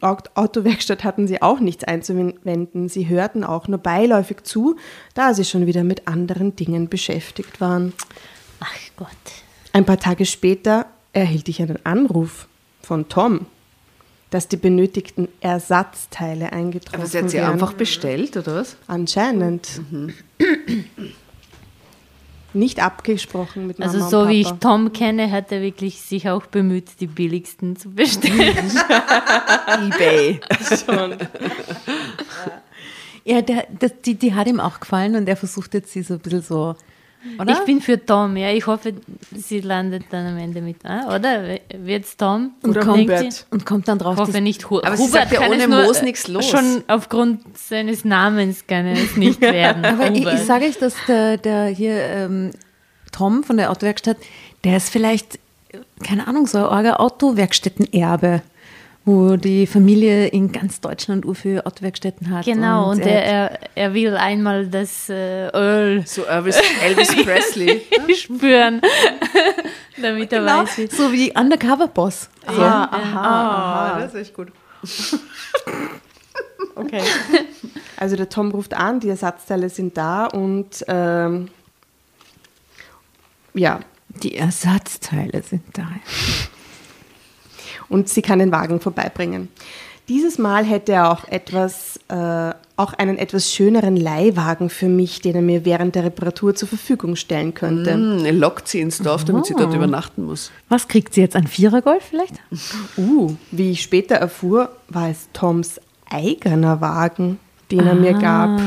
Aut- Autowerkstatt hatten sie auch nichts einzuwenden. Sie hörten auch nur beiläufig zu, da sie schon wieder mit anderen Dingen beschäftigt waren. Ach Gott. Ein paar Tage später erhielt ich einen Anruf von Tom, dass die benötigten Ersatzteile eingetroffen Aber sie hat sie wären. einfach bestellt, oder was? Anscheinend. Nicht abgesprochen mit Mama Also und so wie ich. Tom kenne, hat er wirklich sich auch bemüht, die billigsten zu bestellen. Ebay. Ja, der, das, die, die hat ihm auch gefallen und er versucht jetzt sie so ein bisschen so, oder? Ich bin für Tom, ja. Ich hoffe, sie landet dann am Ende mit, ah, oder? Wird's Tom? und, Oder kommt. Sie? und kommt dann drauf, Ich hoffe nicht Hu Aber sie Hubert sagt ja, kann ohne es Moos nichts los. Schon aufgrund seines Namens kann es nicht werden. Aber ich, ich sage euch, dass der, der hier ähm, Tom von der Autowerkstatt, der ist vielleicht, keine Ahnung, so ein arger Autowerkstättenerbe, wo die Familie in ganz Deutschland viele Autowerkstätten hat. Genau, und, er er, er, er will einmal das äh, Öl So Elvis, Elvis Presley. spüren, damit er Genau, weiß, wie so wie Undercover-Boss. So. Ah, aha, aha. das ist echt gut. Okay. Also der Tom ruft an, die Ersatzteile sind da und ähm, ja, Die Ersatzteile sind da. Und sie kann den Wagen vorbeibringen. Dieses Mal hätte er auch etwas, äh, auch einen etwas schöneren Leihwagen für mich, den er mir während der Reparatur zur Verfügung stellen könnte. Hm, er lockt sie ins Dorf, damit sie dort übernachten muss. Was kriegt sie jetzt? Ein Vierergolf vielleicht? Uh, wie ich später erfuhr, war es Toms eigener Wagen, den er mir gab.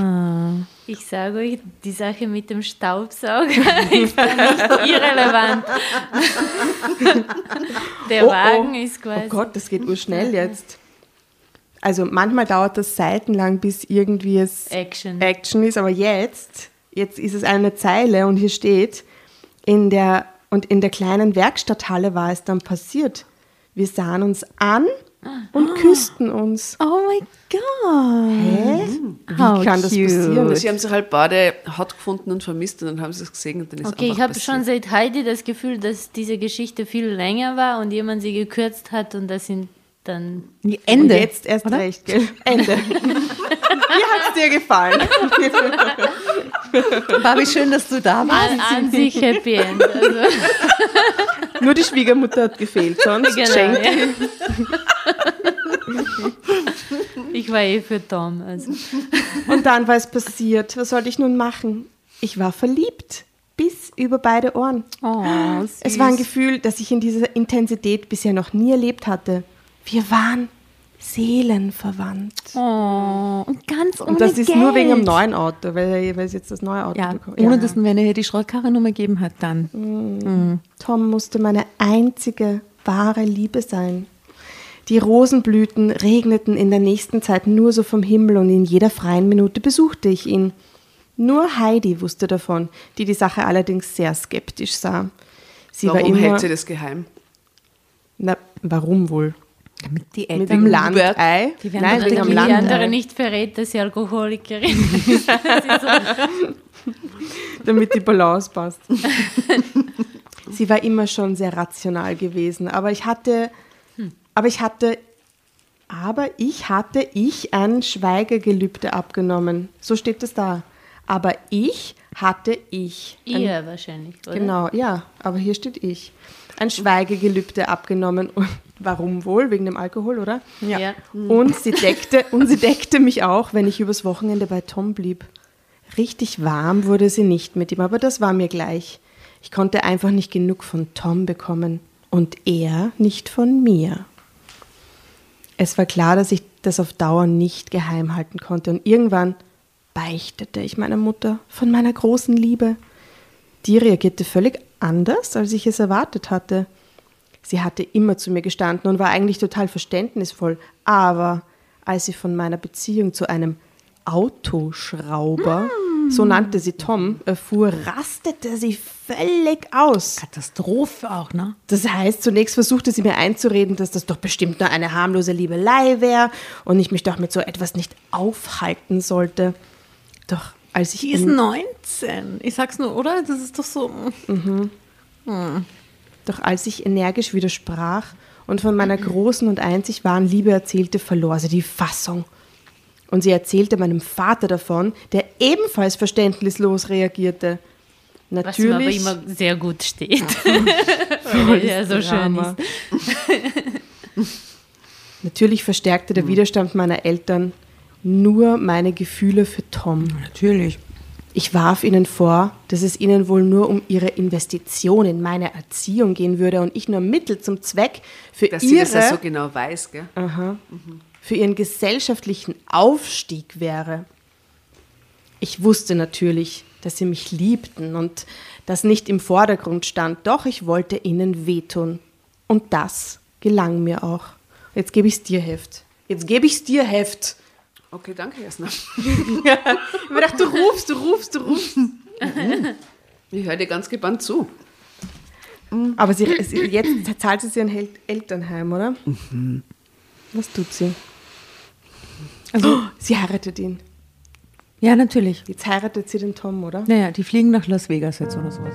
Ich sage euch, die Sache mit dem Staubsauger ist irrelevant. Der Oh, oh. Wagen ist quasi. Oh Gott, das geht urschnell jetzt. Also manchmal dauert das seitenlang, bis irgendwie es Action. Action ist, aber jetzt, jetzt ist es eine Zeile und hier steht, in der, und in der kleinen Werkstatthalle war es dann passiert. Wir sahen uns an und küssten uns. Oh mein Gott. Hä? Wie How kann das cute. passieren? Sie haben sich halt beide hot gefunden und vermisst und dann haben sie es gesehen und dann ist Okay, ich habe schon seit Heidi das Gefühl, dass diese Geschichte viel länger war und jemand sie gekürzt hat und das sind dann. Die Und Ende. jetzt erst recht, gell? Ende. Wie hat es dir gefallen? Barbie, schön, dass du da warst. An, an sich Happy End. Also, Nur die Schwiegermutter hat gefehlt, sonst genau, Geschenk. ja. Ich war eh für Tom. Also. Und dann war es passiert. Was sollte ich nun machen? Ich war verliebt. Bis über beide Ohren. Oh, Es war ein Gefühl, das ich in dieser Intensität bisher noch nie erlebt hatte. Wir waren seelenverwandt. Oh, und ganz ohne Und das ist Geld. nur wegen dem neuen Auto, weil, weil es jetzt das neue Auto Ja, bekommt. ohne dass wenn er die Schrottkarrennummer gegeben hat, dann. Tom musste meine einzige wahre Liebe sein. Die Rosenblüten regneten in der nächsten Zeit nur so vom Himmel und in jeder freien Minute besuchte ich ihn. Nur Heidi wusste davon, die die Sache allerdings sehr skeptisch sah. Sie Warum war immer, hält sie das geheim? Na, warum wohl? Damit die Mit Eltern. dem Landei? Die werden Nein, wegen Landei. andere nicht verrät, dass sie Alkoholikerin ist. Damit die Balance passt. sie war immer schon sehr rational gewesen, aber ich hatte, aber ich hatte, aber ich hatte ich ein Schweigegelübde abgenommen. So steht es da. Aber ich hatte ich. ein- Ihr wahrscheinlich, oder? Genau, ja, aber hier steht ich. Ein Schweigegelübde abgenommen. Und warum wohl? Wegen dem Alkohol, oder? Ja. Und sie deckte, und sie deckte mich auch, wenn ich übers Wochenende bei Tom blieb. Richtig warm wurde sie nicht mit ihm, aber das war mir gleich. Ich konnte einfach nicht genug von Tom bekommen und er nicht von mir. Es war klar, dass ich das auf Dauer nicht geheim halten konnte und irgendwann beichtete ich meiner Mutter von meiner großen Liebe. Die reagierte völlig anders, als ich es erwartet hatte. Sie hatte immer zu mir gestanden und war eigentlich total verständnisvoll, aber als sie von meiner Beziehung zu einem Autoschrauber, so nannte sie Tom, erfuhr, rastete sie völlig aus. Katastrophe auch, ne? Das heißt, zunächst versuchte sie mir einzureden, dass das doch bestimmt nur eine harmlose Liebelei wäre und ich mich doch mit so etwas nicht aufhalten sollte. Doch als ich Die ist in- 19. Ich sag's nur, oder? Das ist doch so. Doch als ich energisch widersprach und von meiner großen und einzig wahren Liebe erzählte, verlor sie die Fassung. Und sie erzählte meinem Vater davon, der ebenfalls verständnislos reagierte. Was ihm aber Natürlich, immer sehr gut steht. Weil er so schön Drama. ist. natürlich verstärkte der Widerstand meiner Eltern nur meine Gefühle für Tom. Natürlich. Ich warf ihnen vor, dass es ihnen wohl nur um ihre Investition in meine Erziehung gehen würde und ich nur Mittel zum Zweck für Dass sie ihre das ja so genau weiß, gell? Für ihren gesellschaftlichen Aufstieg wäre. Ich wusste natürlich, dass sie mich liebten und das nicht im Vordergrund stand, doch ich wollte ihnen wehtun. Und das gelang mir auch. Jetzt gebe ich's dir Heft. Jetzt gebe ich's dir Heft. Okay, danke erstmal. Ich hab mir gedacht, du rufst, du rufst, du rufst. Ich höre dir ganz gebannt zu. Aber sie, jetzt zahlt sie sich ein Elternheim, oder? Was tut sie? Also, sie heiratet ihn. Ja, natürlich. Jetzt heiratet sie den Tom, oder? Naja, die fliegen nach Las Vegas jetzt oder sowas.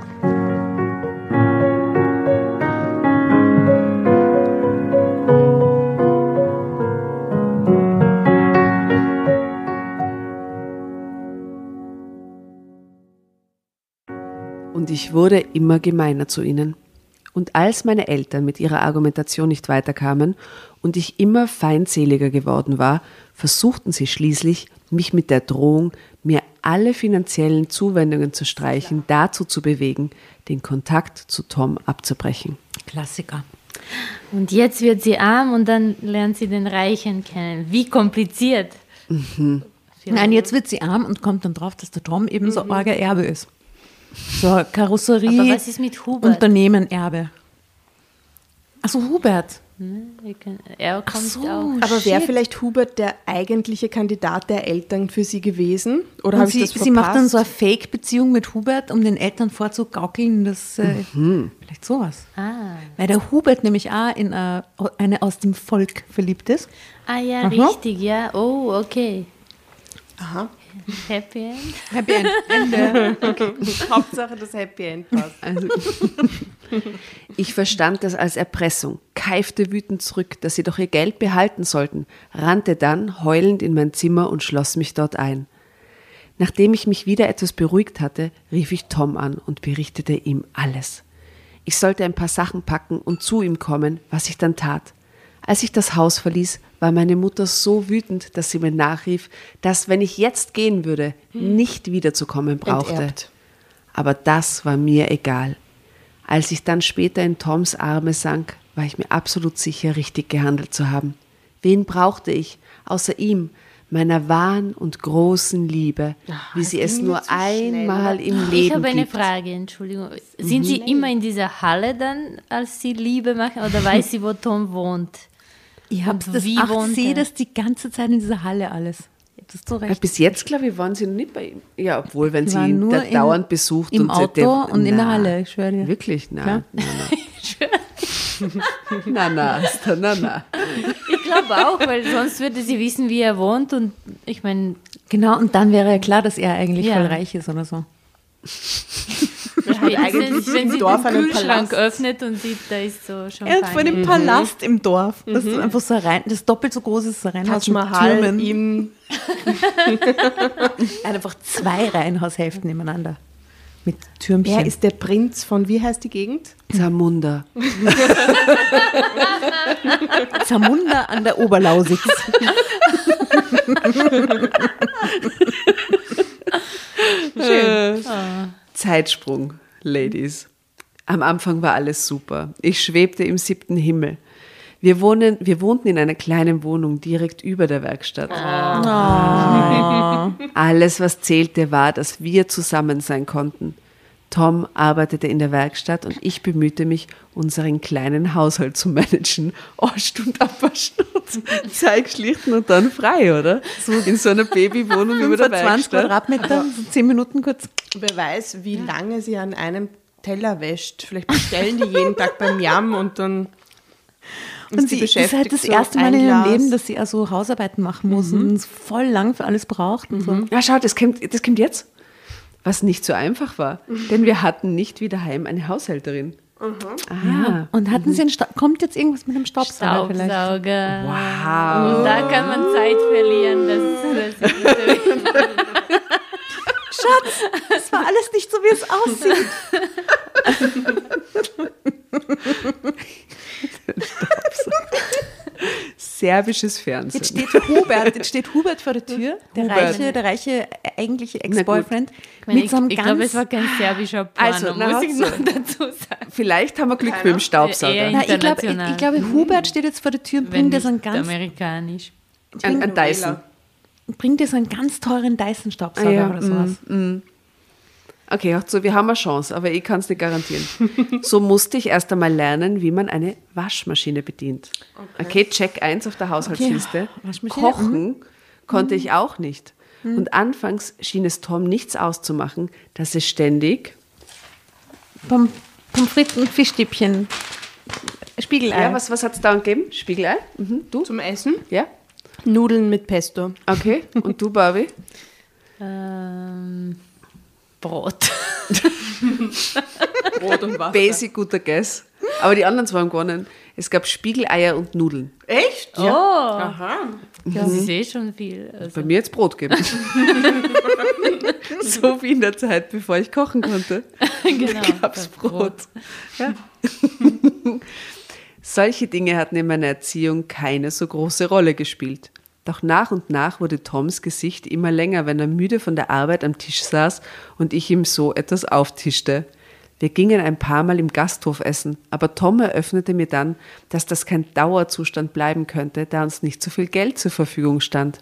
Und ich wurde immer gemeiner zu ihnen. Und als meine Eltern mit ihrer Argumentation nicht weiterkamen und ich immer feindseliger geworden war, versuchten sie schließlich, mich mit der Drohung, mir alle finanziellen Zuwendungen zu streichen, dazu zu bewegen, den Kontakt zu Tom abzubrechen. Klassiker. Und jetzt wird sie arm und dann lernt sie den Reichen kennen. Wie kompliziert. Nein, jetzt wird sie arm und kommt dann drauf, dass der Tom eben so arger Erbe ist. So, Karosserie, Aber was ist mit Hubert? Unternehmen-Erbe. Achso, Hubert. Wir können- Er kommt so. auch. Aber wäre vielleicht Hubert der eigentliche Kandidat der Eltern für sie gewesen? Oder habe ich sie, das verpasst? sie macht dann so eine Fake-Beziehung mit Hubert, um den Eltern vorzugaukeln, dass äh, vielleicht sowas. Ah. Weil der Hubert nämlich auch in äh, eine aus dem Volk verliebt ist. ah ja, Aha. richtig, ja. Oh, okay. Aha. Happy End. Happy End. Ende. Hauptsache das Happy End passt. Also, ich verstand das als Erpressung, keifte wütend zurück, dass sie doch ihr Geld behalten sollten, rannte dann heulend in mein Zimmer und schloss mich dort ein. Nachdem ich mich wieder etwas beruhigt hatte, rief ich Tom an und berichtete ihm alles. Ich sollte ein paar Sachen packen und zu ihm kommen, was ich dann tat. Als ich das Haus verließ, war meine Mutter so wütend, dass sie mir nachrief, dass, wenn ich jetzt gehen würde, nicht wiederzukommen brauchte. Enterbt. Aber das war mir egal. Als ich dann später in Toms Arme sank, war ich mir absolut sicher, richtig gehandelt zu haben. Wen brauchte ich, außer ihm, meiner wahren und großen Liebe, wie sie es nur zu schnell, einmal im Leben Ich habe eine gibt. Frage, Entschuldigung. Sind Sie immer in dieser Halle dann, als Sie Liebe machen, oder weiß sie, wo Tom wohnt? Ich habe Und das, wie ach, wohnt sehe das die ganze Zeit in dieser Halle alles. Das ist so Ja, recht. bis jetzt, glaube ich, waren sie noch nicht bei ihm. Ja, obwohl, wenn sie ihn nur da in- dauernd besucht. im und Auto und in der Na, Halle, ich schwöre dir. Wirklich? Na, Klar. na, na. na, na, na, na. Ich glaube auch, weil sonst würde sie wissen, wie er wohnt. Und ich meine, Genau, und dann wäre ja klar, dass er eigentlich Ja. voll reich ist oder so. wenigstens, wenn im sie Dorf den einen Kühlschrank Palast. öffnet und sieht, da ist so schon Er hat vor dem Palast im Dorf. Das ist einfach so rein, das ist doppelt so groß ist das Reihenhaus Taj mit Mahal Türmen. im Er hat einfach zwei Reihenhaushälften nebeneinander. Mit Türmchen. Er ist der Prinz von, wie heißt die Gegend? Zamunda. Zamunda an der Oberlausitz. Zeitsprung, Ladies. Am Anfang war alles super. Ich schwebte im siebten Himmel. Wir, wohnen, wir wohnten in einer kleinen Wohnung direkt über der Werkstatt. Alles, was zählte, war, dass wir zusammen sein konnten. Tom arbeitete in der Werkstatt und ich bemühte mich, unseren kleinen Haushalt zu managen. Oh, Stund ab, Stund. Zeig schlichten und dann frei, oder? So in so einer Babywohnung über der 25 Werkstatt. Quadratmeter, so 10 Minuten kurz. Wer weiß, wie lange sie an einem Teller wäscht. Vielleicht bestellen die jeden Tag beim Jam und dann Und sie das ist halt das so erste Mal in ihrem Glas. Leben, dass sie also Hausarbeiten machen muss und es voll lang für alles braucht. Und so. Ja, schau, das kommt, das kommt jetzt. Was nicht so einfach war. Denn wir hatten nicht wie daheim eine Haushälterin. Ah, Und hatten sie einen Sta kommt jetzt irgendwas mit dem Staubsauger vielleicht? Staubsauger. wow. Und da kann man Zeit verlieren. Das, das Das war alles nicht so, wie es aussieht. Serbisches Fernsehen. Jetzt steht Hubert, jetzt steht Hubert vor der Tür, der Hubert. reiche, der reiche äh, eigentliche Ex-Boyfriend, mit so einem ich, ich glaube, ganz es war kein serbischer Porno, Also, na, muss ich hast noch dazu sagen. Vielleicht haben wir Glück mit dem Staubsauger. Na, ich glaube, ich, ich glaube, Hubert steht jetzt vor der Tür und bringt dir so einen ganz, amerikanisch. Ein, ein Dyson. bringt dir so einen ganz teuren Dyson-Staubsauger Ah, ja, oder sowas. Okay, so, wir haben eine Chance, aber ich kann es nicht garantieren. so musste ich erst einmal lernen, wie man eine Waschmaschine bedient. Okay, Check 1 auf der Haushaltsliste. Okay, Waschmaschine, mhm. Kochen konnte ich auch nicht. Und anfangs schien es Tom nichts auszumachen, dass es ständig Pom Pommes frites und Fischstäbchen, Spiegelei. Ja, was, was hat es da gegeben? Spiegelei? Mhm. Du? Zum Essen? Ja? Nudeln mit Pesto. Okay. Und du, Barbie? Ähm, Brot. Brot und Wasser. Basic guter Guess. Aber die anderen zwei haben gewonnen. Es gab Spiegeleier und Nudeln. Echt? Oh, Aha. das ist eh schon viel. Also, Bei mir jetzt Brot geben. so wie in der Zeit, bevor ich kochen konnte. genau, gab's Brot. Ja. Solche Dinge hatten in meiner Erziehung keine so große Rolle gespielt. Doch nach und nach wurde Toms Gesicht immer länger, wenn er müde von der Arbeit am Tisch saß und ich ihm so etwas auftischte. Wir gingen ein paar Mal im Gasthof essen, aber Tom eröffnete mir dann, dass das kein Dauerzustand bleiben könnte, da uns nicht so viel Geld zur Verfügung stand.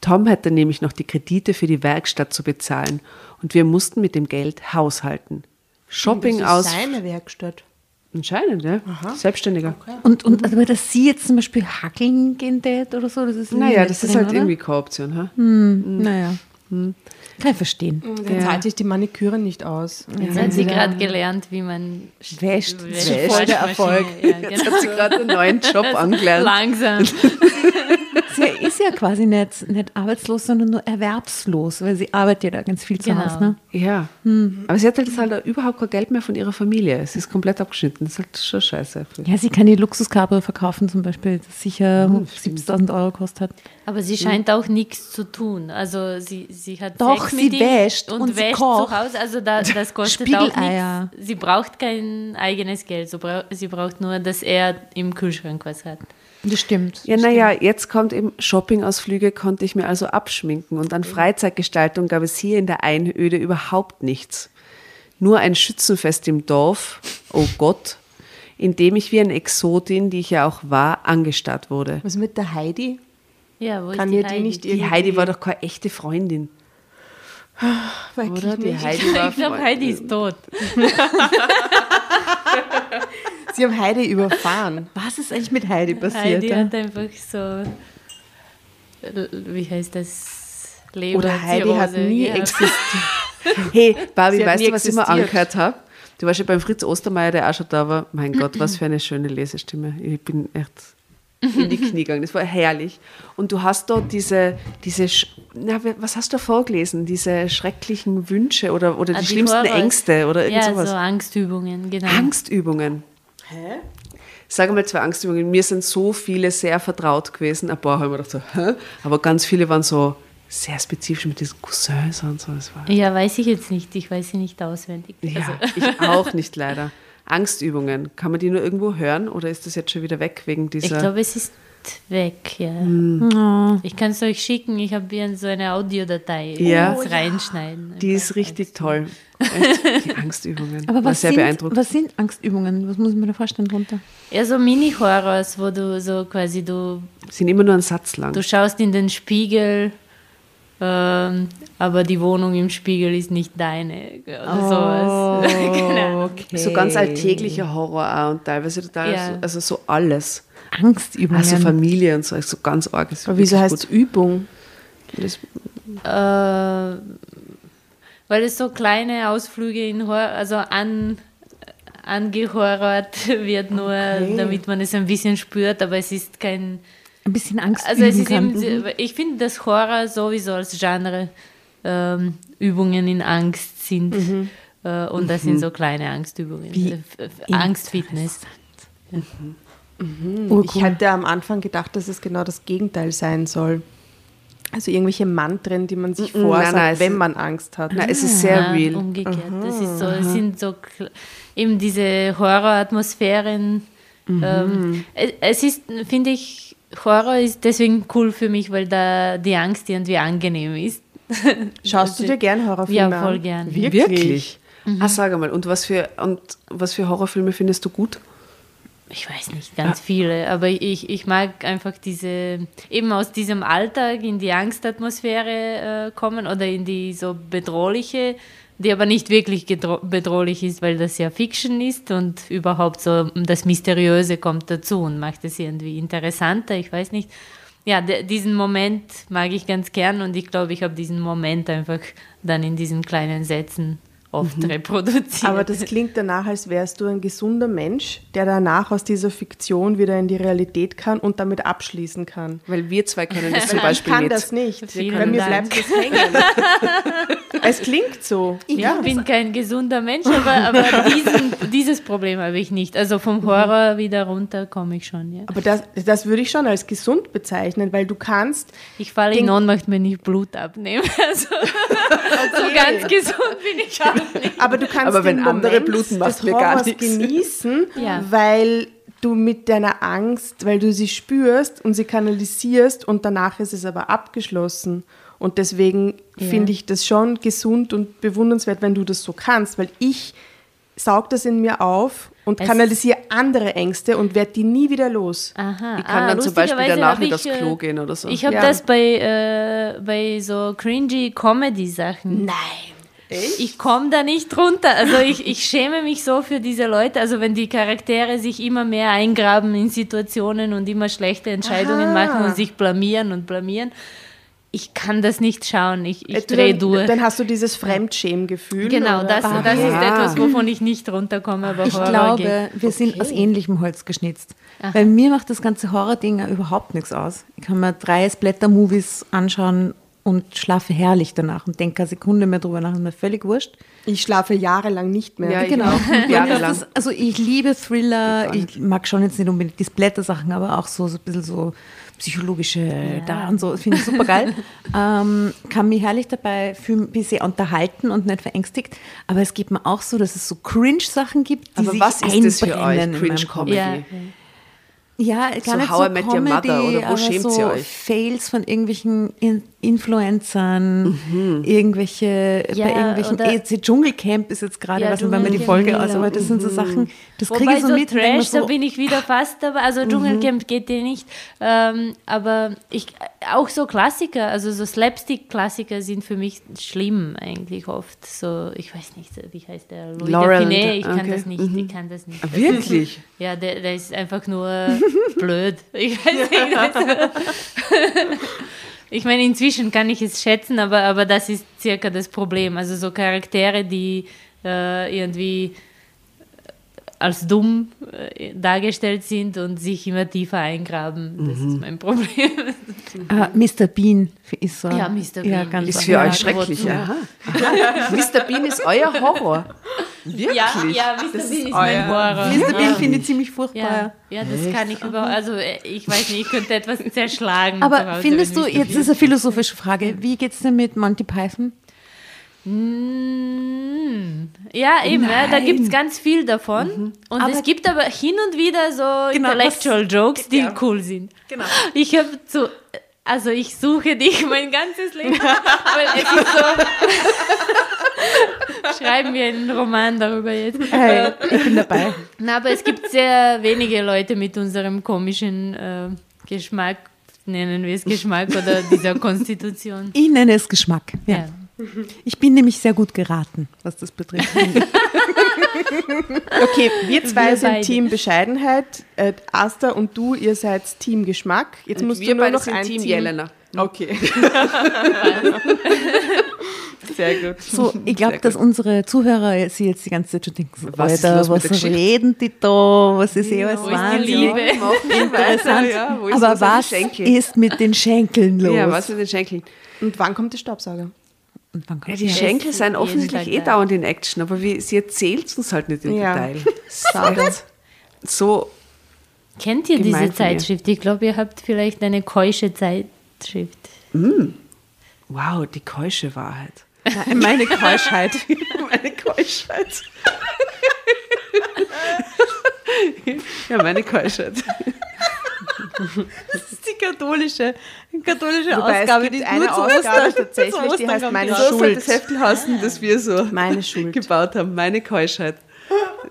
Tom hatte nämlich noch die Kredite für die Werkstatt zu bezahlen und wir mussten mit dem Geld haushalten. Shopping das ist aus. seine Werkstatt. Anscheinend, ja. Selbstständiger. Und, und aber dass sie jetzt zum Beispiel hackeln gehen tät oder so, das ist Naja, das ist drin, halt oder? irgendwie keine Option. Ha? Naja. Kann ich verstehen. Dann zahlt sich die Maniküre nicht aus. Jetzt hat sie gerade gelernt, wie man sch- Wäscht. wäscht. Voll der Erfolg. Ja, genau. Hat sie gerade einen neuen Job angelernt. Langsam. Ist ja quasi nicht, nicht arbeitslos, sondern nur erwerbslos, weil sie arbeitet ja da ganz viel zu Genau. Hause. Ne? Ja. Aber sie hat halt, jetzt halt überhaupt kein Geld mehr von ihrer Familie. Sie ist komplett abgeschnitten. Das ist halt schon scheiße. Ja, sie kann die Luxuskabel verkaufen zum Beispiel, das sicher 70.000 Euro kostet. Aber sie scheint auch nichts zu tun. Also sie, sie hat Doch, sie mit ihm wäscht und, und sie wäscht kocht. zu Hause. Also da, das kostet auch nichts. Sie braucht kein eigenes Geld. Sie braucht nur, dass er im Kühlschrank was hat. Das stimmt. Ja, naja, jetzt kommt eben Shoppingausflüge, konnte ich mir also abschminken. Und an Freizeitgestaltung gab es hier in der Einöde überhaupt nichts. Nur ein Schützenfest im Dorf, oh Gott, in dem ich wie eine Exotin, die ich ja auch war, angestarrt wurde. Was mit der Heidi? Ja, wo Kann ist die die Heidi? nicht Die irgendwie... Heidi war doch keine echte Freundin, Wirklich oder? Die. Heidi war Ich glaube. Heidi ist tot. Sie haben Heidi überfahren. Was ist eigentlich mit Heidi passiert? Heidi hat einfach so, wie heißt das? Leber Oder Heidi hat nie existiert. Hey, Barbie, weißt du, was ich mir angehört habe? Du warst ja beim Fritz Ostermeier, der auch schon da war. Mein Gott, was für eine schöne Lesestimme. Ich bin echt in die Knie gegangen. Das war herrlich. Und du hast dort diese, diese na, was hast du da vorgelesen? Diese schrecklichen Wünsche oder, oder die Ah, die schlimmsten Horror- Ängste oder irgend Ja, sowas. so Angstübungen, genau. Angstübungen. Hä? Sag mal zwei Angstübungen. Mir sind so viele sehr vertraut gewesen. Ein paar haben wir gedacht so, hä? Aber ganz viele waren so sehr spezifisch mit diesen Cousins und so. Das war Ja, weiß ich jetzt nicht. Ich weiß sie nicht auswendig. Ja, Also, ich auch nicht leider. Angstübungen, kann man die nur irgendwo hören oder ist das jetzt schon wieder weg wegen ich dieser? glaube, es ist weg, ja. Hm. Ich kann es euch schicken. Ich habe hier so eine Audiodatei. Ja. Das reinschneiden. die ist richtig toll. Echt, die Angstübungen. Aber War was sehr sind, beeindruckend. was sind Angstübungen? Was muss ich mir da vorstellen drunter? Ja, so Mini-Horrors, wo du so quasi, du, Sind immer nur ein Satz lang. du schaust in den Spiegel, ähm, aber die Wohnung im Spiegel ist nicht deine. Oder Oh. sowas. Ahnung. okay. So ganz alltäglicher Horror auch und teilweise total, Ja. so, also so alles. Angstübungen. Also Familie und so, so ganz arg. ist Aber wieso heißt es Übung? Das, Äh, weil es so kleine Ausflüge in Horror, also an, angehorrort wird, nur damit man es ein bisschen spürt, aber es ist kein. Ein bisschen Angst Also es üben ist kann. eben, ich finde, dass Horror sowieso als Genre ähm, Übungen in Angst sind. Äh, und das sind so kleine Angstübungen. Wie Äh, f- f- Angstfitness. Ich hatte am Anfang gedacht, dass es genau das Gegenteil sein soll. Also irgendwelche Mantren, die man sich mm, vorsagt, nein, nein, wenn man Angst hat. nein, es ist sehr Ja, real. Umgekehrt. Das ist so, es sind so eben diese Horroratmosphären. Ähm, es- es ist, finde ich, Horror ist deswegen cool für mich, weil da die Angst irgendwie angenehm ist. Schaust du dir gern Horrorfilme Ja, voll an? gern. Wirklich? Ah, sag mal, und was für und was für Horrorfilme findest du gut? Ich weiß nicht, ganz viele, aber ich, ich mag einfach diese, eben aus diesem Alltag in die Angstatmosphäre äh, kommen oder in die so bedrohliche, die aber nicht wirklich bedrohlich ist, weil das ja Fiction ist und überhaupt so das Mysteriöse kommt dazu und macht es irgendwie interessanter, ich weiß nicht. Ja, diesen Moment mag ich ganz gern und ich glaube, ich habe diesen Moment einfach dann in diesen kleinen Sätzen oft reproduziert. Aber das klingt danach, als wärst du ein gesunder Mensch, der danach aus dieser Fiktion wieder in die Realität kann und damit abschließen kann. Weil wir zwei können das zum ich Beispiel kann nicht. das nicht. Vielen Bei mir Dank. bleibt das hängen. es klingt so. Ich bin kein gesunder Mensch, aber, aber diesen, dieses Problem habe ich nicht. Also vom Horror wieder runter komme ich schon. Ja. Aber das, das würde ich schon als gesund bezeichnen, weil du kannst Ich falle in Den- Ohnmacht, wenn ich Blut abnehme. Also, so ganz gesund bin ich auch. Aber du kannst Aber wenn den andere Moment bluten, des mir gar Horrors nichts. genießen, Ja. weil du mit deiner Angst, weil du sie spürst und sie kanalisierst und danach ist es aber abgeschlossen. Und deswegen Ja. finde ich das schon gesund und bewundernswert, wenn du das so kannst, weil ich saug das in mir auf und Es- kanalisiere andere Ängste und werde die nie wieder los. Aha. Ich kann ah, dann zum Beispiel danach nicht ich, aufs äh, Klo gehen oder so. Ich habe Ja. das bei, äh, bei so cringy Comedy-Sachen. Nein. Ich komme da nicht runter. Also ich, ich schäme mich so für diese Leute. Also wenn die Charaktere sich immer mehr eingraben in Situationen und immer schlechte Entscheidungen Aha. machen und sich blamieren und blamieren. ich kann das nicht schauen, ich, ich du drehe dann, durch. Dann hast du dieses Fremdschämgefühl. genau, oder? das, das ist Ja. etwas, wovon ich nicht runterkomme. Aber Ich Horror glaube, geht. wir sind aus ähnlichem Holz geschnitzt. Weil mir macht das ganze Horror-Ding ja überhaupt nichts aus. Ich kann mir drei Splatter-Movies anschauen und schlafe herrlich danach und denke eine Sekunde mehr drüber nach. Ist mir völlig wurscht. Ich schlafe jahrelang nicht mehr. Ja, Genau. Jahrelang. das, also ich liebe Thriller, ich mag schon jetzt nicht unbedingt die Splatter-Sachen, aber auch so, so ein bisschen so psychologische da und so, das finde ich super geil. ähm, kann mich herrlich dabei fühlen, bin sehr unterhalten und nicht verängstigt. Aber es gibt mir auch so, dass es so Cringe-Sachen gibt, die Aber sich was ist das für euch, einbrennen in meinem Cringe Kopf. Comedy? Ja. Ja, gar So nicht How so I Met Your Comedy, Mother oder wo aber schämt so ihr euch? Fails von irgendwelchen In Influencern, irgendwelche, Ja, bei irgendwelchen, oder- jetzt Dschungelcamp ist jetzt gerade, Ja, was wenn mir die Folge aus, aber das sind so Sachen, das kriege ich so, so mit. Trash, da so, bin ich wieder fast dabei. Also Dschungelcamp geht dir nicht. Ähm, aber ich, auch so Klassiker, also so Slapstick-Klassiker sind für mich schlimm eigentlich oft. So, ich weiß nicht, wie heißt der? Louis Laurel, Dauphiné, ich kann okay. das nicht, ich kann das nicht. Ah, Wirklich? Ja, der, der ist einfach nur blöd. Ich weiß nicht. Also, ich meine, inzwischen kann ich es schätzen, aber, aber das ist circa das Problem. Also so Charaktere, die äh, irgendwie als dumm äh, dargestellt sind und sich immer tiefer eingraben. Das ist mein Problem. ah, Mr. Bean ist so. Ja, Mr. Ja, Bean. ganz Ist Ja, für ja, euch schrecklich, Wort- aha. aha. Mr. Bean ist euer Horror. Wirklich? Ja, ja, Mr. Bean ist mein Horror. Mr. Bean Ja. finde ich ziemlich furchtbar. Ja, ja, das kann ich überhaupt. Also, äh, ich weiß nicht, ich könnte etwas zerschlagen. Aber findest du, jetzt ist eine philosophische Frage, wie geht es denn mit Monty Python? Mm, Ja, eben, ne? da gibt es ganz viel davon. Und es gibt aber hin und wieder so Genau, Intellectual Jokes, die cool sind. Genau. Ich habe zu. Also ich suche dich mein ganzes Leben, weil es ist so. Schreiben wir einen Roman darüber jetzt. Hey, ich bin dabei. Na, aber es gibt sehr wenige Leute mit unserem komischen äh, Geschmack, nennen wir es Geschmack oder dieser Konstitution. Ich nenne es Geschmack. Ja. Ja. Ich bin nämlich sehr gut geraten, was das betrifft. Okay, wir zwei Wir sind beide. Team Bescheidenheit. Äh, Asta und du, ihr seid Team Geschmack. Jetzt musst wir du nur beide noch sind ein Team Team Jelena. Okay. Sehr gut. So, ich glaube, dass unsere Zuhörer sie jetzt die ganze Zeit schon denken, Was ist Alter, was reden die da? Was ist eh alles ist die Wahnsinn? Interessant. Ja, wo ist Aber was Schenkel? ist mit den Schenkeln los? Ja, was mit den Schenkeln? Und wann kommt der Staubsauger? Ja, die? Schenkel sind jeden offensichtlich eh da. dauernd in Action, aber wie, sie erzählt uns halt nicht im Ja. Detail. So, Kennt ihr diese. Zeitschrift? Ich glaube, ihr habt vielleicht eine keusche Zeitschrift. wow, die keusche Wahrheit. Nein, Meine Keuschheit. Meine Keuschheit. ja, meine Keuschheit. Das ist die katholische, katholische Wobei Ausgabe, die eine nur zu Ausgabe Ostern, tatsächlich, zu die Ostern heißt Meine raus. Schuld. das Heftel heißen, dass wir so Meine Schuld. gebaut haben. Meine Keuschheit.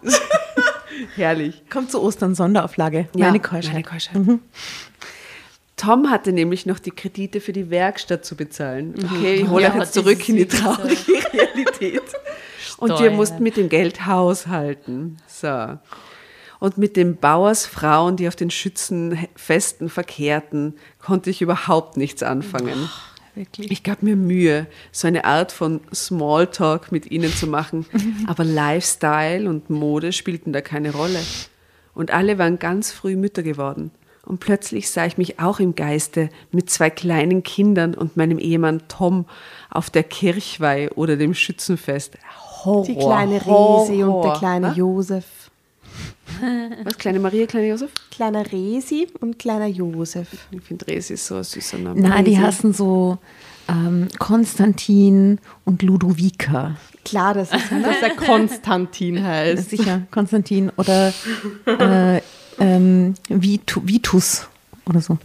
Herrlich. Kommt zu Ostern Sonderauflage. Ja, Meine Keuschheit. Meine Keuschheit. Tom hatte nämlich noch die Kredite für die Werkstatt zu bezahlen. Okay, ich hole Ja, euch das jetzt zurück in die traurige Realität. Und wir mussten mit dem Geld haushalten. So. Und mit den Bauersfrauen, die auf den Schützenfesten verkehrten, konnte ich überhaupt nichts anfangen. Ich gab mir Mühe, so eine Art von Smalltalk mit ihnen zu machen, aber Lifestyle und Mode spielten da keine Rolle. Und alle waren ganz früh Mütter geworden. Und plötzlich sah ich mich auch im Geiste mit zwei kleinen Kindern und meinem Ehemann Tom auf der Kirchweih oder dem Schützenfest. Horror, Die kleine Horror. Resi und der kleine Was? Josef. Was, kleine Maria, kleiner Josef? Kleiner Resi und kleiner Josef. Ich finde, Resi ist so ein süßer Name. Na, die hassen so ähm, Konstantin und Ludovica. Klar, das ist, dass er Konstantin heißt. Sicher, Konstantin oder äh, ähm, Vitu, Vitus oder so.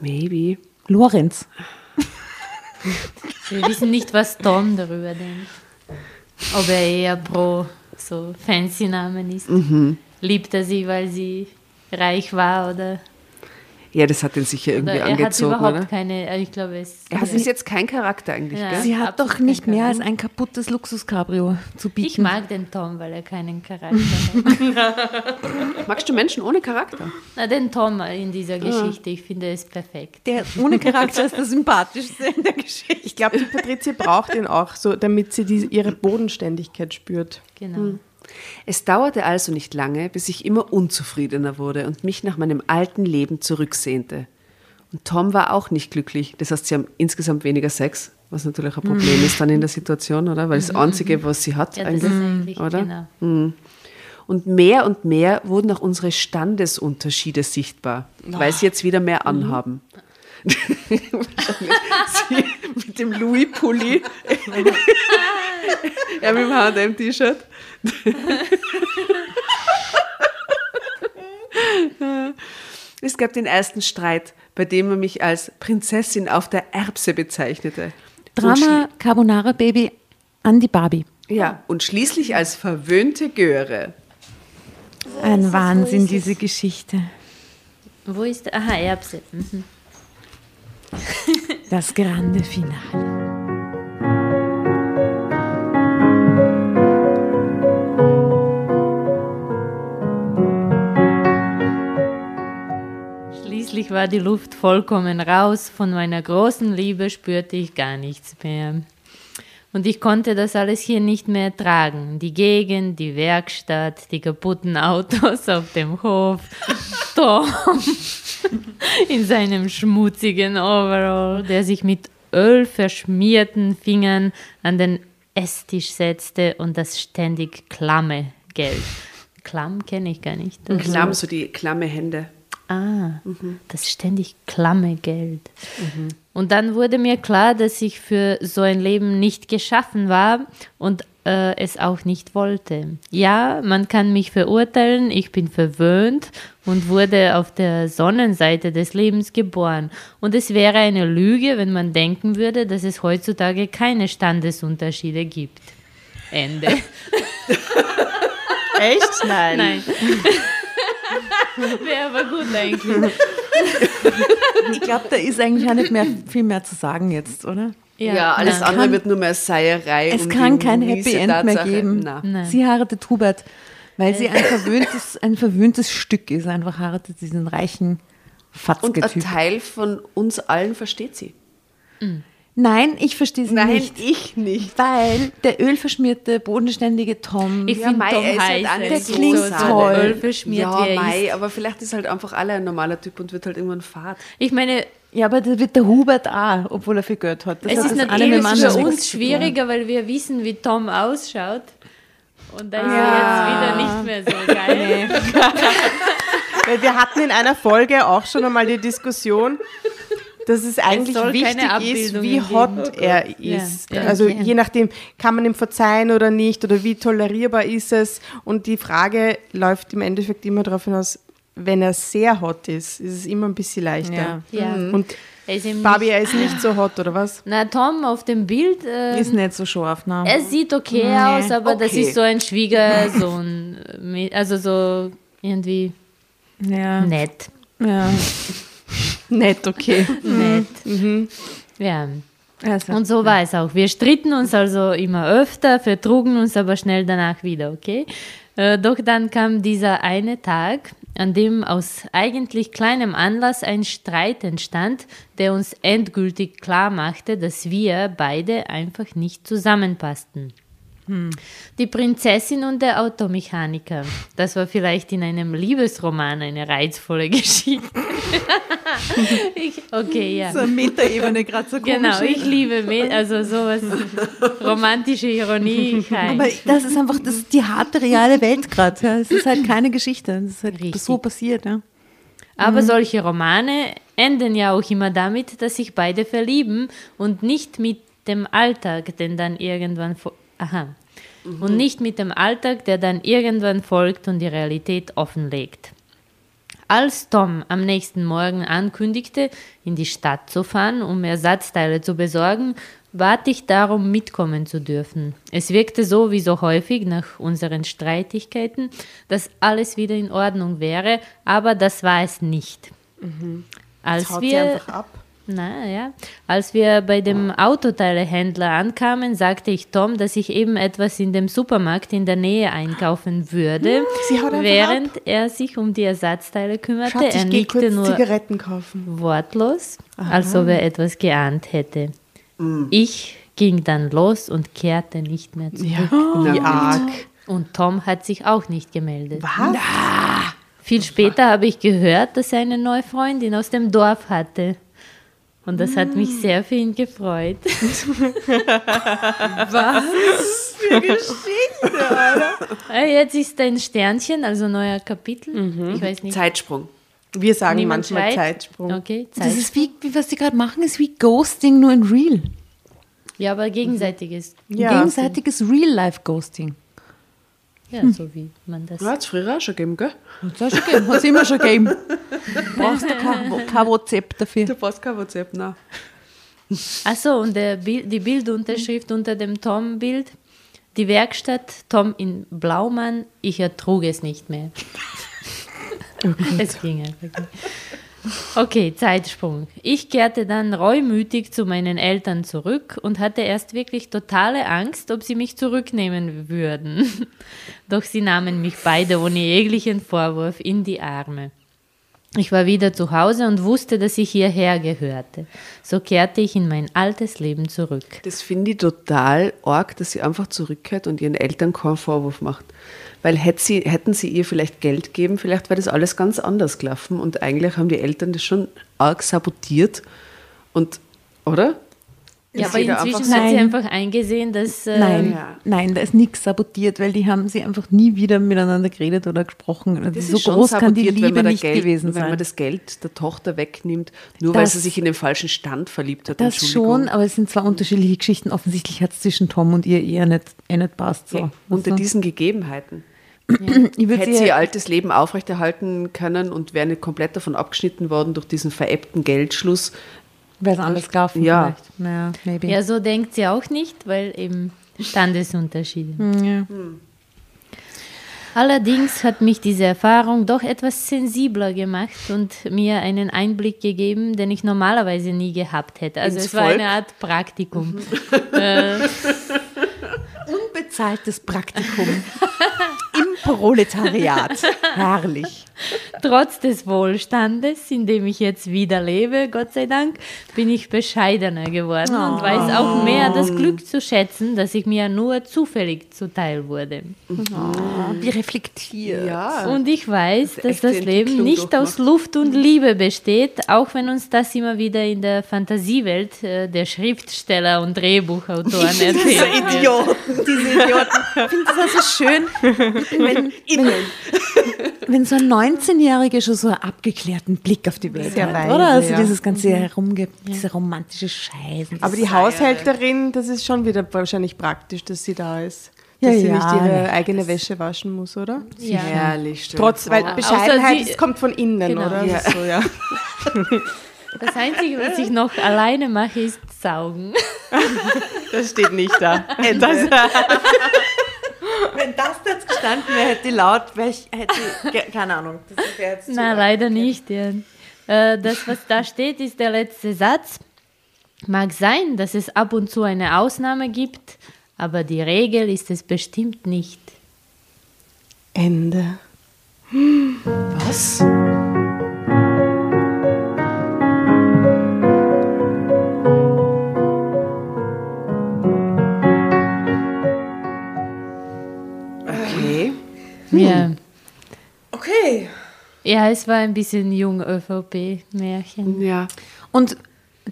Maybe. Lorenz. Wir wissen nicht, was Tom darüber denkt. Ob er eher pro so fancy Namen ist. Liebt er sie, weil sie reich war oder Ja, das hat ihn sicher irgendwie er hat angezogen, überhaupt oder? keine, äh, ich glaube, es Er ist jetzt kein Charakter eigentlich, Ja. gell? Sie hat doch nicht mehr als ein kaputtes Luxus-Cabrio zu bieten. Ich mag den Tom, weil er keinen Charakter hat. Magst du Menschen ohne Charakter? Na, den Tom in dieser Geschichte, ich finde es perfekt. Der ohne Charakter ist der sympathischste in der Geschichte. Ich glaube, die Patrizia braucht ihn auch so, damit sie die, ihre Bodenständigkeit spürt. Genau. Es dauerte also nicht lange, bis ich immer unzufriedener wurde und mich nach meinem alten Leben zurücksehnte. Und Tom war auch nicht glücklich. Das heißt, sie haben insgesamt weniger Sex, was natürlich ein Problem ist dann in der Situation, oder? Weil das Einzige, was sie hat, Ja, das eigentlich, ist eigentlich, oder? genau. Und mehr und mehr wurden auch unsere Standesunterschiede sichtbar, weil sie jetzt wieder mehr anhaben. sie mit dem Louis-Pulli, er mit dem H&M-T-Shirt. Es gab den ersten Streit, bei dem er mich als Prinzessin auf der Erbse bezeichnete. Drama Carbonara Baby an die Barbie. Ja, und schließlich als verwöhnte Göre. Ein Wahnsinn, diese Geschichte. Wo ist, aha, Erbse. Mhm. Das grande Finale. Schließlich war die Luft vollkommen raus, von meiner großen Liebe spürte ich gar nichts mehr. Und ich konnte das alles hier nicht mehr tragen. Die Gegend, die Werkstatt, die kaputten Autos auf dem Hof, Tom in seinem schmutzigen Overall, der sich mit Öl verschmierten Fingern an den Esstisch setzte und das ständig klamme Geld. Klamm kenne ich gar nicht. Klamm, so die klamme Hände. Ah, das ständig klamme Geld. Und dann wurde mir klar, dass ich für so ein Leben nicht geschaffen war und äh, es auch nicht wollte. Ja, man kann mich verurteilen, ich bin verwöhnt und wurde auf der Sonnenseite des Lebens geboren. Und es wäre eine Lüge, wenn man denken würde, dass es heutzutage keine Standesunterschiede gibt. Ende. Echt? Nein. Nein. Wäre aber gut eigentlich. Ich glaube, da ist eigentlich auch nicht mehr viel mehr zu sagen jetzt, oder? Ja, alles nein. andere kann- wird nur mehr Seierei. Es um kann kein Happy End mehr Tatsache. geben. Na. Nein. Sie heiratet Hubert, weil sie ein verwöhntes, ein verwöhntes Stück ist. Einfach heiratet diesen reichen Und ein. Teil von uns allen versteht sie. Nein, ich verstehe Nein, nicht. ich nicht. Weil der ölverschmierte, bodenständige Tom. Ich Ja, finde Mai, Tom ist halt heiß. nicht Der so klingt sade. toll. Öl verschmiert, Ja, wie Mai, ist. aber vielleicht ist halt einfach alle ein normaler Typ und wird halt irgendwann fad. Ich meine, ja, aber da wird der Hubert auch, obwohl er viel Geld hat. Das es hat ist natürlich für uns schwieriger, weil wir wissen, wie Tom ausschaut. Und da ist Ja. er jetzt wieder nicht mehr so geil. Weil wir hatten in einer Folge auch schon einmal die Diskussion, dass es eigentlich keine wichtig ist, wie hot er Ja, ist. ja, also okay. je nachdem, kann man ihm verzeihen oder nicht oder wie tolerierbar ist es. Und die Frage läuft im Endeffekt immer darauf hinaus, wenn er sehr hot ist, ist es immer ein bisschen leichter. Ja. Und Er ist eben Barbie, nicht, er ist nicht so hot, oder was? na, Tom auf dem Bild, äh, Ist nicht so scharf, ne? er sieht okay aus, aber das Okay. ist so ein Schwiegersohn. mit- Also so irgendwie Ja. nett. ja. Nett, okay. Nett. Ja. Also, Und so war es auch. Wir stritten uns also immer öfter, vertrugen uns aber schnell danach wieder, okay? Äh, doch dann kam dieser eine Tag, an dem aus eigentlich kleinem Anlass ein Streit entstand, der uns endgültig klar machte, dass wir beide einfach nicht zusammenpassten. Die Prinzessin und der Automechaniker. Das war vielleicht in einem Liebesroman eine reizvolle Geschichte. ich, okay, ja. so Metaebene gerade so komisch. Genau, ich liebe Me also sowas romantische Ironie. Ich Aber das ist einfach das ist die harte, reale Welt gerade. Ja. Es ist halt keine Geschichte. Es ist halt Richtig. so passiert. Ja. Aber solche Romane enden ja auch immer damit, dass sich beide verlieben und nicht mit dem Alltag, den dann irgendwann aha und nicht mit dem Alltag, der dann irgendwann folgt und die Realität offenlegt. Als Tom am nächsten Morgen ankündigte, in die Stadt zu fahren, um Ersatzteile zu besorgen, bat ich darum, mitkommen zu dürfen. Es wirkte so wie so häufig nach unseren Streitigkeiten, dass alles wieder in Ordnung wäre, aber das war es nicht. Als Haut wir, einfach ab. Na, ja, als wir bei dem Autoteilehändler ankamen, sagte ich Tom, dass ich eben etwas in dem Supermarkt in der Nähe einkaufen würde, Sie haut einfach während er sich um die Ersatzteile kümmerte. Schatz, er nickte nur Zigaretten kaufen. wortlos, als ob er etwas geahnt hätte. Ich ging dann los und kehrte nicht mehr zurück. Wie arg. Und Tom hat sich auch nicht gemeldet. Was? Viel später habe ich gehört, dass er eine neue Freundin aus dem Dorf hatte. Und das hat mich sehr für ihn gefreut. Was? Jetzt ist ein Sternchen, also neuer Kapitel. Ich weiß nicht. Zeitsprung. Wir sagen Niemand manchmal schreit. Zeitsprung. Okay, Das Zeit. ist wie, wie was sie gerade machen, ist wie Ghosting, nur in Real. Ja, aber gegenseitiges. Ja. Gegenseitiges Real-Life-Ghosting. Ja, so wie man das. Ja, hat es früher auch schon gegeben, gell? Hat es schon gegeben, hat es immer schon gegeben. Brauchst du kein, kein WhatsApp dafür. Du brauchst kein WhatsApp, nein. Achso, und der Bild, die Bildunterschrift unter dem Tom-Bild. Die Werkstatt, Tom in Blaumann, ich ertrug es nicht mehr. es ging einfach nicht. Okay, Zeitsprung. Ich kehrte dann reumütig zu meinen Eltern zurück und hatte erst wirklich totale Angst, ob sie mich zurücknehmen würden. Doch sie nahmen mich beide ohne jeglichen Vorwurf in die Arme. Ich war wieder zu Hause und wusste, dass ich hierher gehörte. So kehrte ich in mein altes Leben zurück. Das finde ich total arg, dass sie einfach zurückkehrt und ihren Eltern keinen Vorwurf macht. Weil hätt sie, hätten sie ihr vielleicht Geld gegeben, vielleicht wäre das alles ganz anders gelaufen. Und eigentlich haben die Eltern das schon arg sabotiert. Und, oder? Ja, aber inzwischen einfach hat sie einfach eingesehen, dass. ähm, Nein, ja. nein, da ist nichts sabotiert, weil die haben sie einfach nie wieder miteinander geredet oder gesprochen. Das so groß kann die sabotiert, wenn Liebe nicht Geld, gewesen Wenn sein. man das Geld der Tochter wegnimmt, nur weil Das- sie sich in den falschen Stand verliebt hat. das schon, aber es sind zwei unterschiedliche Geschichten. Offensichtlich hat es zwischen Tom und ihr eher nicht, eh nicht passt. So. Unter Also, diesen Gegebenheiten. würd Hätte sie sie ihr altes Leben aufrechterhalten können und wäre nicht komplett davon abgeschnitten worden durch diesen veräppten Geldschluss. Wäre es anders gelaufen Ja. vielleicht. Naja, maybe. Ja, so denkt sie auch nicht, weil eben Standesunterschiede. Ja. Allerdings hat mich diese Erfahrung doch etwas sensibler gemacht und mir einen Einblick gegeben, den ich normalerweise nie gehabt hätte. Also Ins es war Volk? eine Art Praktikum. Unbezahltes Praktikum im Proletariat. Herrlich. Trotz des Wohlstandes, in dem ich jetzt wieder lebe, Gott sei Dank, bin ich bescheidener geworden und weiß auch mehr das Glück zu schätzen, dass ich mir nur zufällig zuteil wurde. Wie reflektiert. Ja. Und ich weiß, dass das Leben nicht aus Luft und Liebe besteht, auch wenn uns das immer wieder in der Fantasiewelt äh, der Schriftsteller und Drehbuchautoren erzählt wird. Idioten, diese Idioten. Ich finde das also schön, wenn, wenn, wenn so ein 19-Jähriger schon so einen abgeklärten Blick auf die Welt Sehr hat, weise, oder? Also ja. dieses ganze Herumge diese romantische Scheiße. Aber die Haushälterin, das ist schon wieder wahrscheinlich praktisch, dass sie da ist. Ja, Dass sie ja, nicht ihre eigene Wäsche waschen muss, oder? Ja. Herrlich. dir Trotz, weil Bescheidenheit, sie- kommt von innen, Genau. oder? Ja. So, ja. Das Einzige, was ich noch alleine mache, ist saugen. Das steht nicht da. Das, Wenn das jetzt gestanden wäre, hätte ich laut, wäre ich, hätte ich, keine Ahnung. Das wäre jetzt Nein, leider nicht. Ja. Äh, Das, was da steht, ist der letzte Satz. Mag sein, dass es ab und zu eine Ausnahme gibt, aber die Regel ist es bestimmt nicht. Ende. Was? Ja. Okay. ja, es war ein bisschen jung ÖVP-Märchen. Ja. Und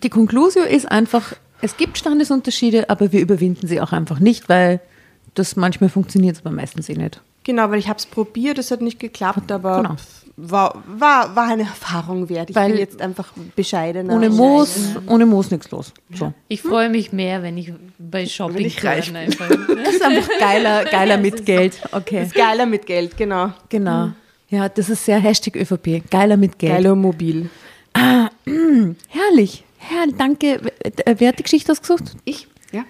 die Konklusio ist einfach, es gibt Standesunterschiede, aber wir überwinden sie auch einfach nicht, weil das manchmal funktioniert, aber meistens eh nicht. Genau, weil ich habe es probiert, es hat nicht geklappt, aber Genau. War, war, war eine Erfahrung wert. Ich Weil bin jetzt einfach bescheidener. Ohne Moos, ohne Moos nichts los. So. Ich freue mich mehr, wenn ich bei Shopping ich reich einfach. Das ist einfach geiler, geiler mit Geld. Okay. Ist geiler mit Geld, genau. Genau. Ja, das ist sehr Hashtag ÖVP. Geiler mit Geld. Geiler mobil. Herrlich. Herrlich, danke. Äh, Wer hat die Geschichte ausgesucht? Ich? Ja.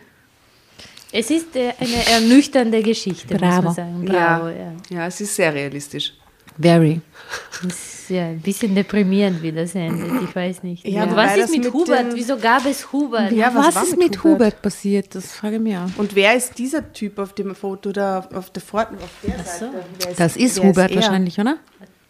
Es ist äh, eine ernüchternde Geschichte, muss Bravo. man sagen. Bravo, ja. ja, es ist sehr realistisch. Very. Das ist ja ein bisschen deprimierend, wie das endet. Ich weiß nicht. Ja, Und wobei was ist mit, mit Hubert? Wieso gab es Hubert? Ja, was, was ist mit mit Hubert? Hubert? passiert? Das frage ich mich auch. Und wer ist dieser Typ auf dem Foto da auf der Vor auf der so. Seite? Wer Das ist Hubert er? wahrscheinlich, oder?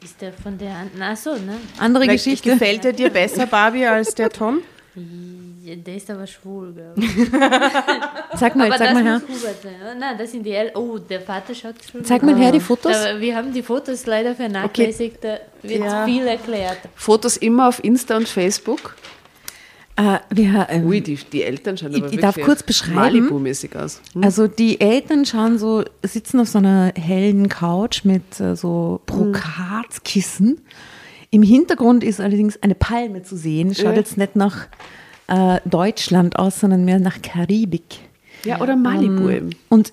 Ist der von der anderen? Ach so, ne? Andere Vielleicht Geschichte. Gefällt er dir besser, Barbie, als der Tom? Ja, Der ist aber schwul, glaube ich. Sag mal, aber sag das mal her. Hubert sein. oder? Nein, das sind die El Oh, der Vater schaut schon. Zeig mal her die Fotos. Aber wir haben die Fotos leider vernachlässigt. Da wird Ja. viel erklärt. Fotos immer auf Insta und Facebook. Äh, wir, ähm, Ui, die, die Eltern schauen Ich- aber ich darf wirklich kurz beschreiben. Malibu-mäßig aus. Hm? Also die Eltern schauen so, sitzen auf so einer hellen Couch mit äh, so Brokatkissen. Im Hintergrund ist allerdings eine Palme zu sehen. Schaut Ja. jetzt nicht nach äh, Deutschland aus, sondern mehr nach Karibik. Ja, oder Malibu eben. Und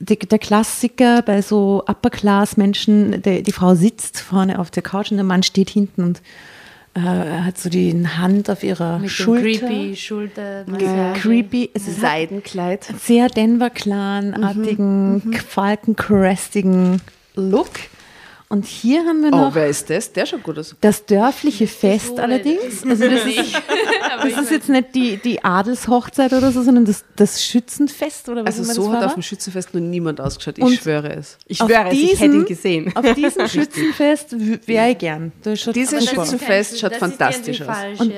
d- der Klassiker bei so Upper-Class-Menschen, die Frau sitzt vorne auf der Couch und der Mann steht hinten und äh, hat so die Hand auf ihrer Mit Schulter. creepy Schulter. Creepy. Es ist Seidenkleid. sehr Denver Clan-artigen, Mhm, Falkencrestigen Look. Und hier haben wir Oh, noch wer ist das? Der schaut gut aus. das dörfliche Fest allerdings. Also das ist, Aber das ist jetzt nicht die, die Adelshochzeit oder so, sondern das, das Schützenfest oder was Also immer so das hat war. auf dem Schützenfest noch niemand ausgeschaut. Ich Und- schwöre es. Ich schwöre, es, ich hätte diesen- ihn gesehen. Auf diesem Schützenfest wäre ich gern. Dieses. Schützenfest schaut fantastisch aus. Und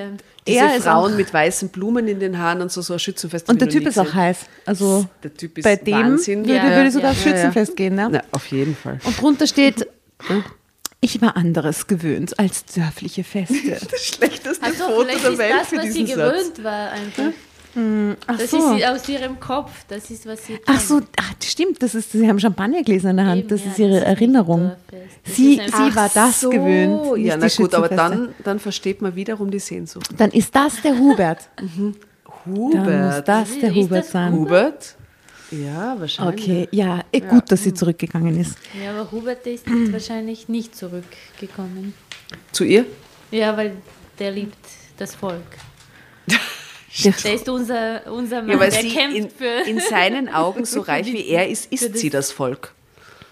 Diese Er ist Frauen mit weißen Blumen in den Haaren und so, so ein Schützenfest. Und der Typ ist auch heiß. Also Der Typ ist bei dem Wahnsinn. würde, Ja, würde sogar ja. aufs Ja, ja. Schützenfest gehen. Ne? Na, auf jeden Fall. Und drunter steht, ich war anderes gewöhnt als dörfliche Feste. Das schlechteste Also Foto vielleicht der ist Welt das, für was sie diesen Satz. gewöhnt war einfach. Ach Das so. ist aus ihrem Kopf. Das ist, was sie Ach so, ach, stimmt, das ist, Sie haben Champagnergläser in der Hand, Eben, das ja, ist Ihre das Erinnerung. Das Sie, ist einfach- sie war das so, gewöhnt. Ja, na gut, aber dann, dann versteht man wiederum die Sehnsucht. Dann ist das der Hubert. Dann muss Hubert. das der Ist Hubert das sein. Hubert? Ja, wahrscheinlich. Okay, ja, eh, gut, dass sie zurückgegangen ist. Ja, aber Hubert ist wahrscheinlich nicht zurückgekommen. Zu ihr? Ja, weil der liebt das Volk. Der, ist unser, unser Mann, Ja, weil der sie kämpft in, für... in seinen Augen so reich wie er ist, ist sie das Volk.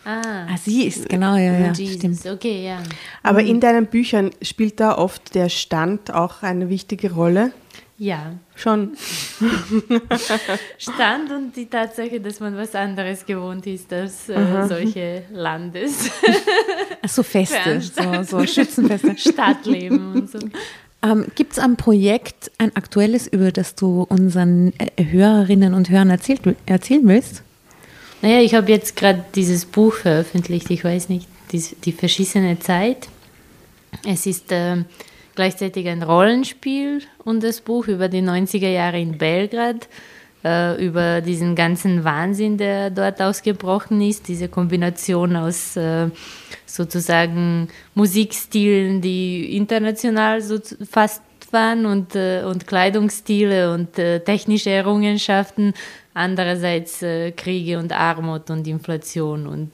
ah, ah, sie ist, genau, ja, ja, Jesus. stimmt. Okay, ja. Aber in deinen Büchern spielt da oft der Stand auch eine wichtige Rolle. Ja, Schon. Stand und die Tatsache, dass man was anderes gewohnt ist als äh, solche Landes, Ach so, Feste, so, so Schützenfeste. Stadtleben und so. Ähm, Gibt es ein Projekt, ein aktuelles, über das du unseren äh, Hörerinnen und Hörern erzählt, erzählen willst? Naja, ich habe jetzt gerade dieses Buch veröffentlicht, ich weiß nicht, die, die verschissene Zeit. Es ist ähm, gleichzeitig ein Rollenspiel und das Buch über die 90er Jahre in Belgrad, äh, über diesen ganzen Wahnsinn, der dort ausgebrochen ist, diese Kombination aus äh, sozusagen Musikstilen, die international so fast waren und, äh, und Kleidungsstile und äh, technische Errungenschaften, andererseits äh, Kriege und Armut und Inflation und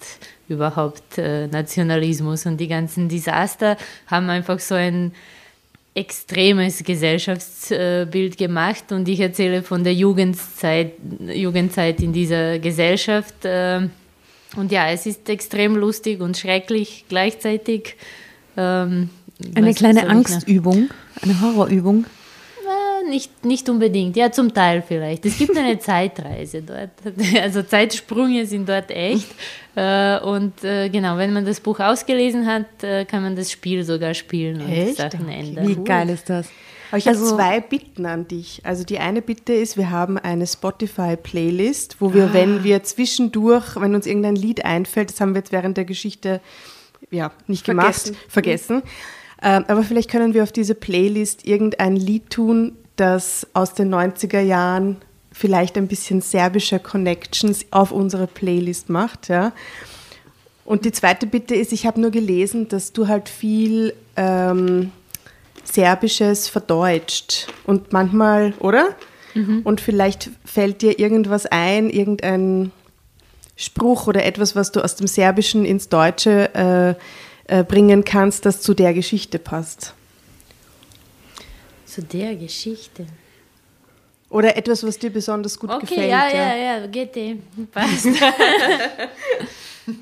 überhaupt äh, Nationalismus und die ganzen Desaster haben einfach so ein extremes Gesellschaftsbild gemacht und ich erzähle von der Jugendzeit, Jugendzeit in dieser Gesellschaft. äh, Und ja, es ist extrem lustig und schrecklich gleichzeitig. Ähm, Eine kleine Angstübung, eine Horrorübung. Nicht, nicht unbedingt, ja, zum Teil vielleicht. Es gibt eine Zeitreise dort. Also Zeitsprünge sind dort echt. Äh, Und äh, genau, wenn man das Buch ausgelesen hat, äh, kann man das Spiel sogar spielen und Echt? Sachen ändern. Wie geil ist das? Aber ich habe Also- zwei Bitten an dich. Also die eine Bitte ist, wir haben eine Spotify-Playlist, wo wir, wenn wir zwischendurch, wenn uns irgendein Lied einfällt, das haben wir jetzt während der Geschichte ja, nicht Vergessen. gemacht, vergessen. Ähm, aber vielleicht können wir auf diese Playlist irgendein Lied tun, das aus den 90er Jahren vielleicht ein bisschen serbische Connections auf unsere Playlist macht. Ja. Und die zweite Bitte ist, ich habe nur gelesen, dass du halt viel ähm, Serbisches verdeutscht und manchmal, oder? Und vielleicht fällt dir irgendwas ein, irgendein Spruch oder etwas, was du aus dem Serbischen ins Deutsche äh, äh, bringen kannst, das zu der Geschichte passt. Zu der Geschichte. Oder etwas, was dir besonders gut Okay, gefällt. ja, ja, ja, geht eh. Passt.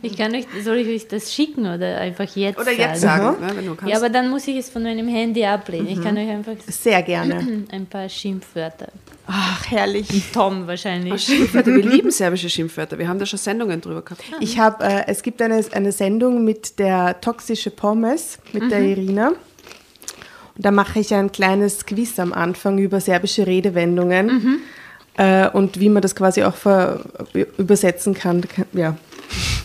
Ich kann euch, soll ich euch das schicken oder einfach jetzt Oder jetzt sagen? sagen, ne, wenn du kannst. Ja, aber dann muss ich es von meinem Handy ablehnen. Ich kann euch einfach Sehr gerne. ein paar Schimpfwörter. Ach, herrlich. Tom wahrscheinlich. Schimpfwörter, wir lieben serbische Schimpfwörter. Wir haben da schon Sendungen drüber gehabt. Ich habe, äh, es gibt eine, eine Sendung mit der toxische Pommes mit der Irina. Da mache ich ein kleines Quiz am Anfang über serbische Redewendungen äh, und wie man das quasi auch übersetzen kann. Ja,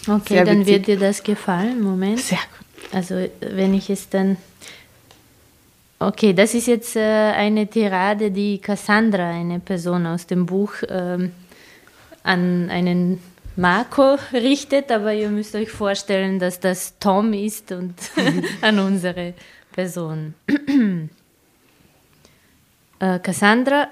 Okay, Sehr dann witzig. wird dir das gefallen. Moment. sehr gut. Also wenn ich es dann... Okay, das ist jetzt äh, eine Tirade, die Cassandra, eine Person aus dem Buch, ähm, an einen Marco richtet, aber ihr müsst euch vorstellen, dass das Tom ist und an unsere Person. Äh, Cassandra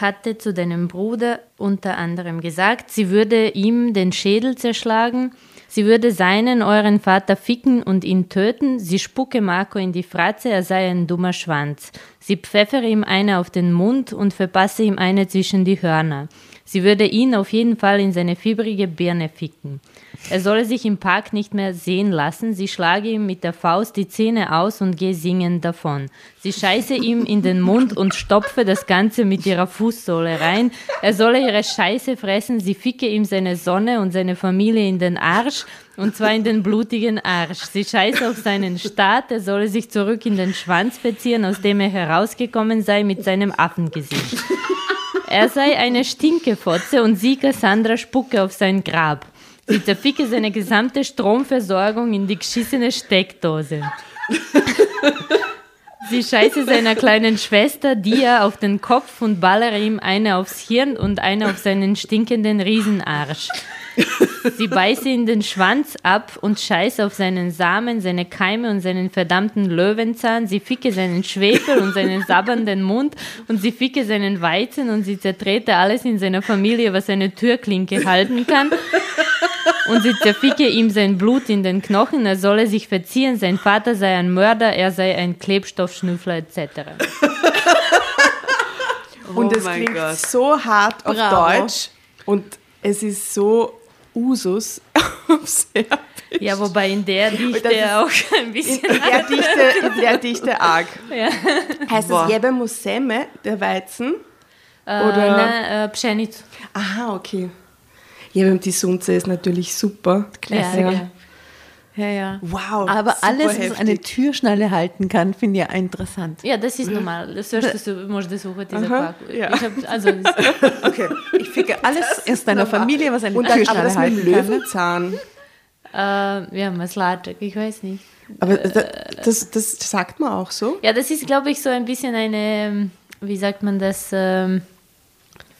hatte zu deinem Bruder unter anderem gesagt, sie würde ihm den Schädel zerschlagen, sie würde seinen, euren Vater ficken und ihn töten, sie spucke Marco in die Fratze, er sei ein dummer Schwanz. Sie pfeffere ihm eine auf den Mund und verpasse ihm eine zwischen die Hörner. Sie würde ihn auf jeden Fall in seine fiebrige Birne ficken. Er solle sich im Park nicht mehr sehen lassen. Sie schlage ihm mit der Faust die Zähne aus und gehe singend davon. Sie scheiße ihm in den Mund und stopfe das Ganze mit ihrer Fußsohle rein. Er solle ihre Scheiße fressen. Sie ficke ihm seine Sonne und seine Familie in den Arsch. Und zwar in den blutigen Arsch. Sie scheiße auf seinen Staat. Er solle sich zurück in den Schwanz verziehen, aus dem er herausgekommen sei mit seinem Affengesicht. Er sei eine Stinkefotze und sie, Cassandra, spucke auf sein Grab. Sie zerficke seine gesamte Stromversorgung in die geschissene Steckdose. Sie scheiße seiner kleinen Schwester Dia auf den Kopf und ballere ihm eine aufs Hirn und eine auf seinen stinkenden Riesenarsch. Sie beiße in den Schwanz ab und scheiße auf seinen Samen, seine Keime und seinen verdammten Löwenzahn. Sie ficke seinen Schwefel und seinen sabbernden Mund und sie ficke seinen Weizen und sie zertrete alles in seiner Familie, was eine Türklinke halten kann. Und sie zerficke ihm sein Blut in den Knochen, er solle sich verziehen, sein Vater sei ein Mörder, er sei ein Klebstoffschnüffler etc. Und Oh es klingt Gott. so hart auf Bravo. Deutsch und es ist so Usus auf Serbisch. Ja, wobei in der Dichte ist- auch ein In bisschen. der Dichte, in der Dichte arg. Ja. Heißt Boah. es Jebe Museme, der Weizen? Äh, Oder- nein, äh, Pschenic. Aha, okay. Jebe die Sunze ist natürlich super. Klassiker. Ja. Ja, ja, ja. Wow. Aber alles, heftig. was eine Türschnalle halten kann, finde ich interessant. Ja, das ist normal. Das hörst du, musst du suchen, dieser Aha, Park. Ja. Ich hab, also, okay. Ich finde alles aus deiner normal. Familie, was eine Und dann, Türschnalle aber das halten mit dem ne? Löwenzahn. Äh, ja, Maslatschek, ich weiß nicht. Aber äh, das, das sagt man auch so? Ja, das ist, glaube ich, so ein bisschen eine, wie sagt man das, ähm,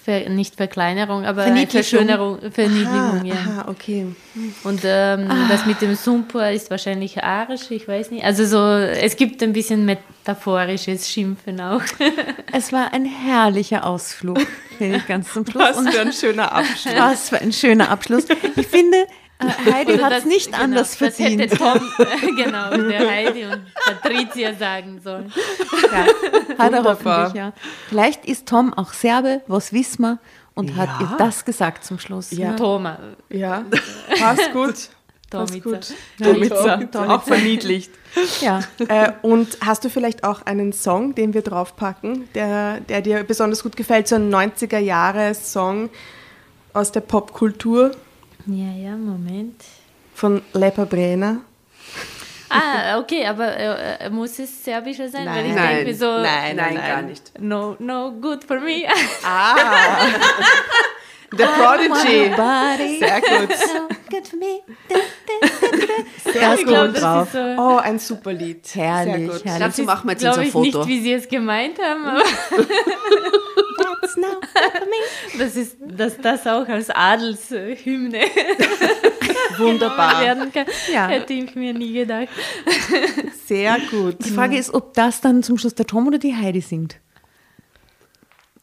Ver, nicht Verkleinerung, aber. Verschönerung, Verniedlichung, Aha, ja. aha, okay. Und ähm, das mit dem Sumpur ist wahrscheinlich arisch, ich weiß nicht. Also so, es gibt ein bisschen metaphorisches Schimpfen auch. Es war ein herrlicher Ausflug, finde ich ganz zum Schluss. Was Und für ein schöner Abschluss. was für ein schöner Abschluss. Ich finde, Heidi Oder hat es das- nicht genau, anders Das verdient. hätte Tom, genau, der Heidi und Patricia sagen sollen. Ja, hat er hoffentlich, ja. Vielleicht ist Tom auch Serbe, was wissen wir, und hat ihr das gesagt zum Schluss. Ja. ne? Toma. Ja, passt gut. Passt Tomica. gut. Tomica. Tomica. Auch verniedlicht. ja. äh, und hast du vielleicht auch einen Song, den wir draufpacken, der, der dir besonders gut gefällt? So ein 90er-Jahre-Song aus der Popkultur Ja, ja, Moment. von Lepa Brenner? Ah, okay, aber äh, äh, muss es serbischer sein? Weil ich Nein. mir so, Nein, Nein, gar nicht. no, no good for me. Ah! The Prodigy. Sehr gut. Good for me. Sehr ich gut. das drauf. ist so. Oh, ein super Lied. Herrlich, Sehr gut. herrlich. Dazu machen wir jetzt glaube unser ich Foto. nicht, wie sie es gemeint haben, aber That's now good for me. das ist, dass das auch als Adelshymne Wunderbar. werden kann, Ja. hätte ich mir nie gedacht. Sehr gut. Die Frage ist, ob das dann zum Schluss der Tom oder die Heidi singt.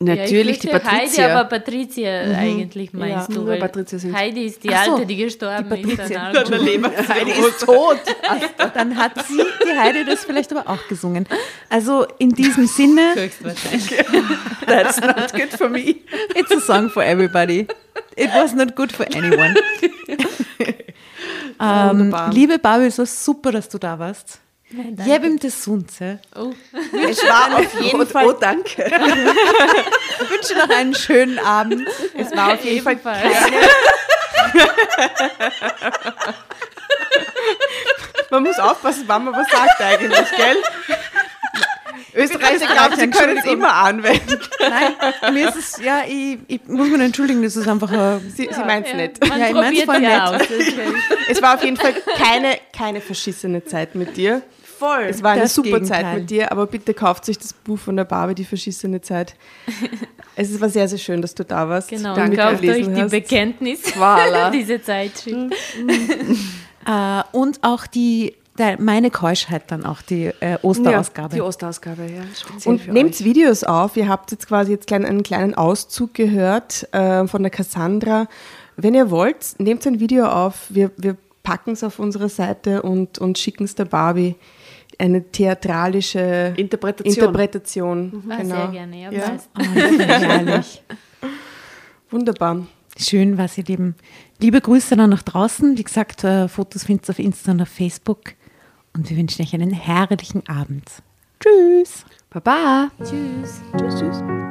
Natürlich die ja, ich fürchte Patricia. Heidi, aber Patricia eigentlich meinst Ja, du. weil Patricia singt. Heidi ist die so, Alte, die gestorben die ist. Patricia. an Alkohol. Heidi ist tot. Dann hat sie, die Heidi, das vielleicht aber auch gesungen. Also in diesem Sinne, Höchstwahrscheinlich. That's not good for me. it's a song for everybody. It was not good for anyone. Ähm, liebe Barbie, es war super, dass du da warst. Ich ihm das Sunze. Oh. Es war auf jeden Fall, Oh, danke. Ich wünsche noch einen schönen Abend. es war auf jeden Fall. Man muss aufpassen, wann man was sagt eigentlich, gell? Österreicher glauben, sie können es immer anwenden. Nein, mir ist es, ja, ich, ich muss mich entschuldigen, das ist einfach ein, Sie, sie meint es nicht. Man Ja, ich mein's probiert voll ja nett. aus. Es war auf jeden Fall keine, keine verschissene Zeit mit dir. Voll. Es war eine super Zeit Gegenteil. mit dir, aber bitte kauft euch das Buch von der Barbie, die verschissene Zeit. Es war sehr, sehr schön, dass du da warst. Genau, und kauft euch die hast. Bekenntnis, Voilà. diese Zeitschrift. äh, und auch die, der, meine Keuschheit dann auch, die äh, Osterausgabe. Ja, die Osterausgabe, ja. Speziell Und nehmt euch. Videos auf. Ihr habt jetzt quasi jetzt klein, einen kleinen Auszug gehört äh, von der Cassandra. Wenn ihr wollt, nehmt ein Video auf. Wir, wir packen es auf unsere Seite und, und schicken es der Barbie. Eine theatralische Interpretation. Interpretation. Ah, genau. Sehr gerne, ja, Ja. Oh. Wunderbar. Schön, was ihr lieben. Liebe Grüße dann nach draußen. Wie gesagt, äh, Fotos findest du auf Insta und auf Facebook. Und wir wünschen euch einen herrlichen Abend. Tschüss. Baba. Tschüss. Tschüss, tschüss.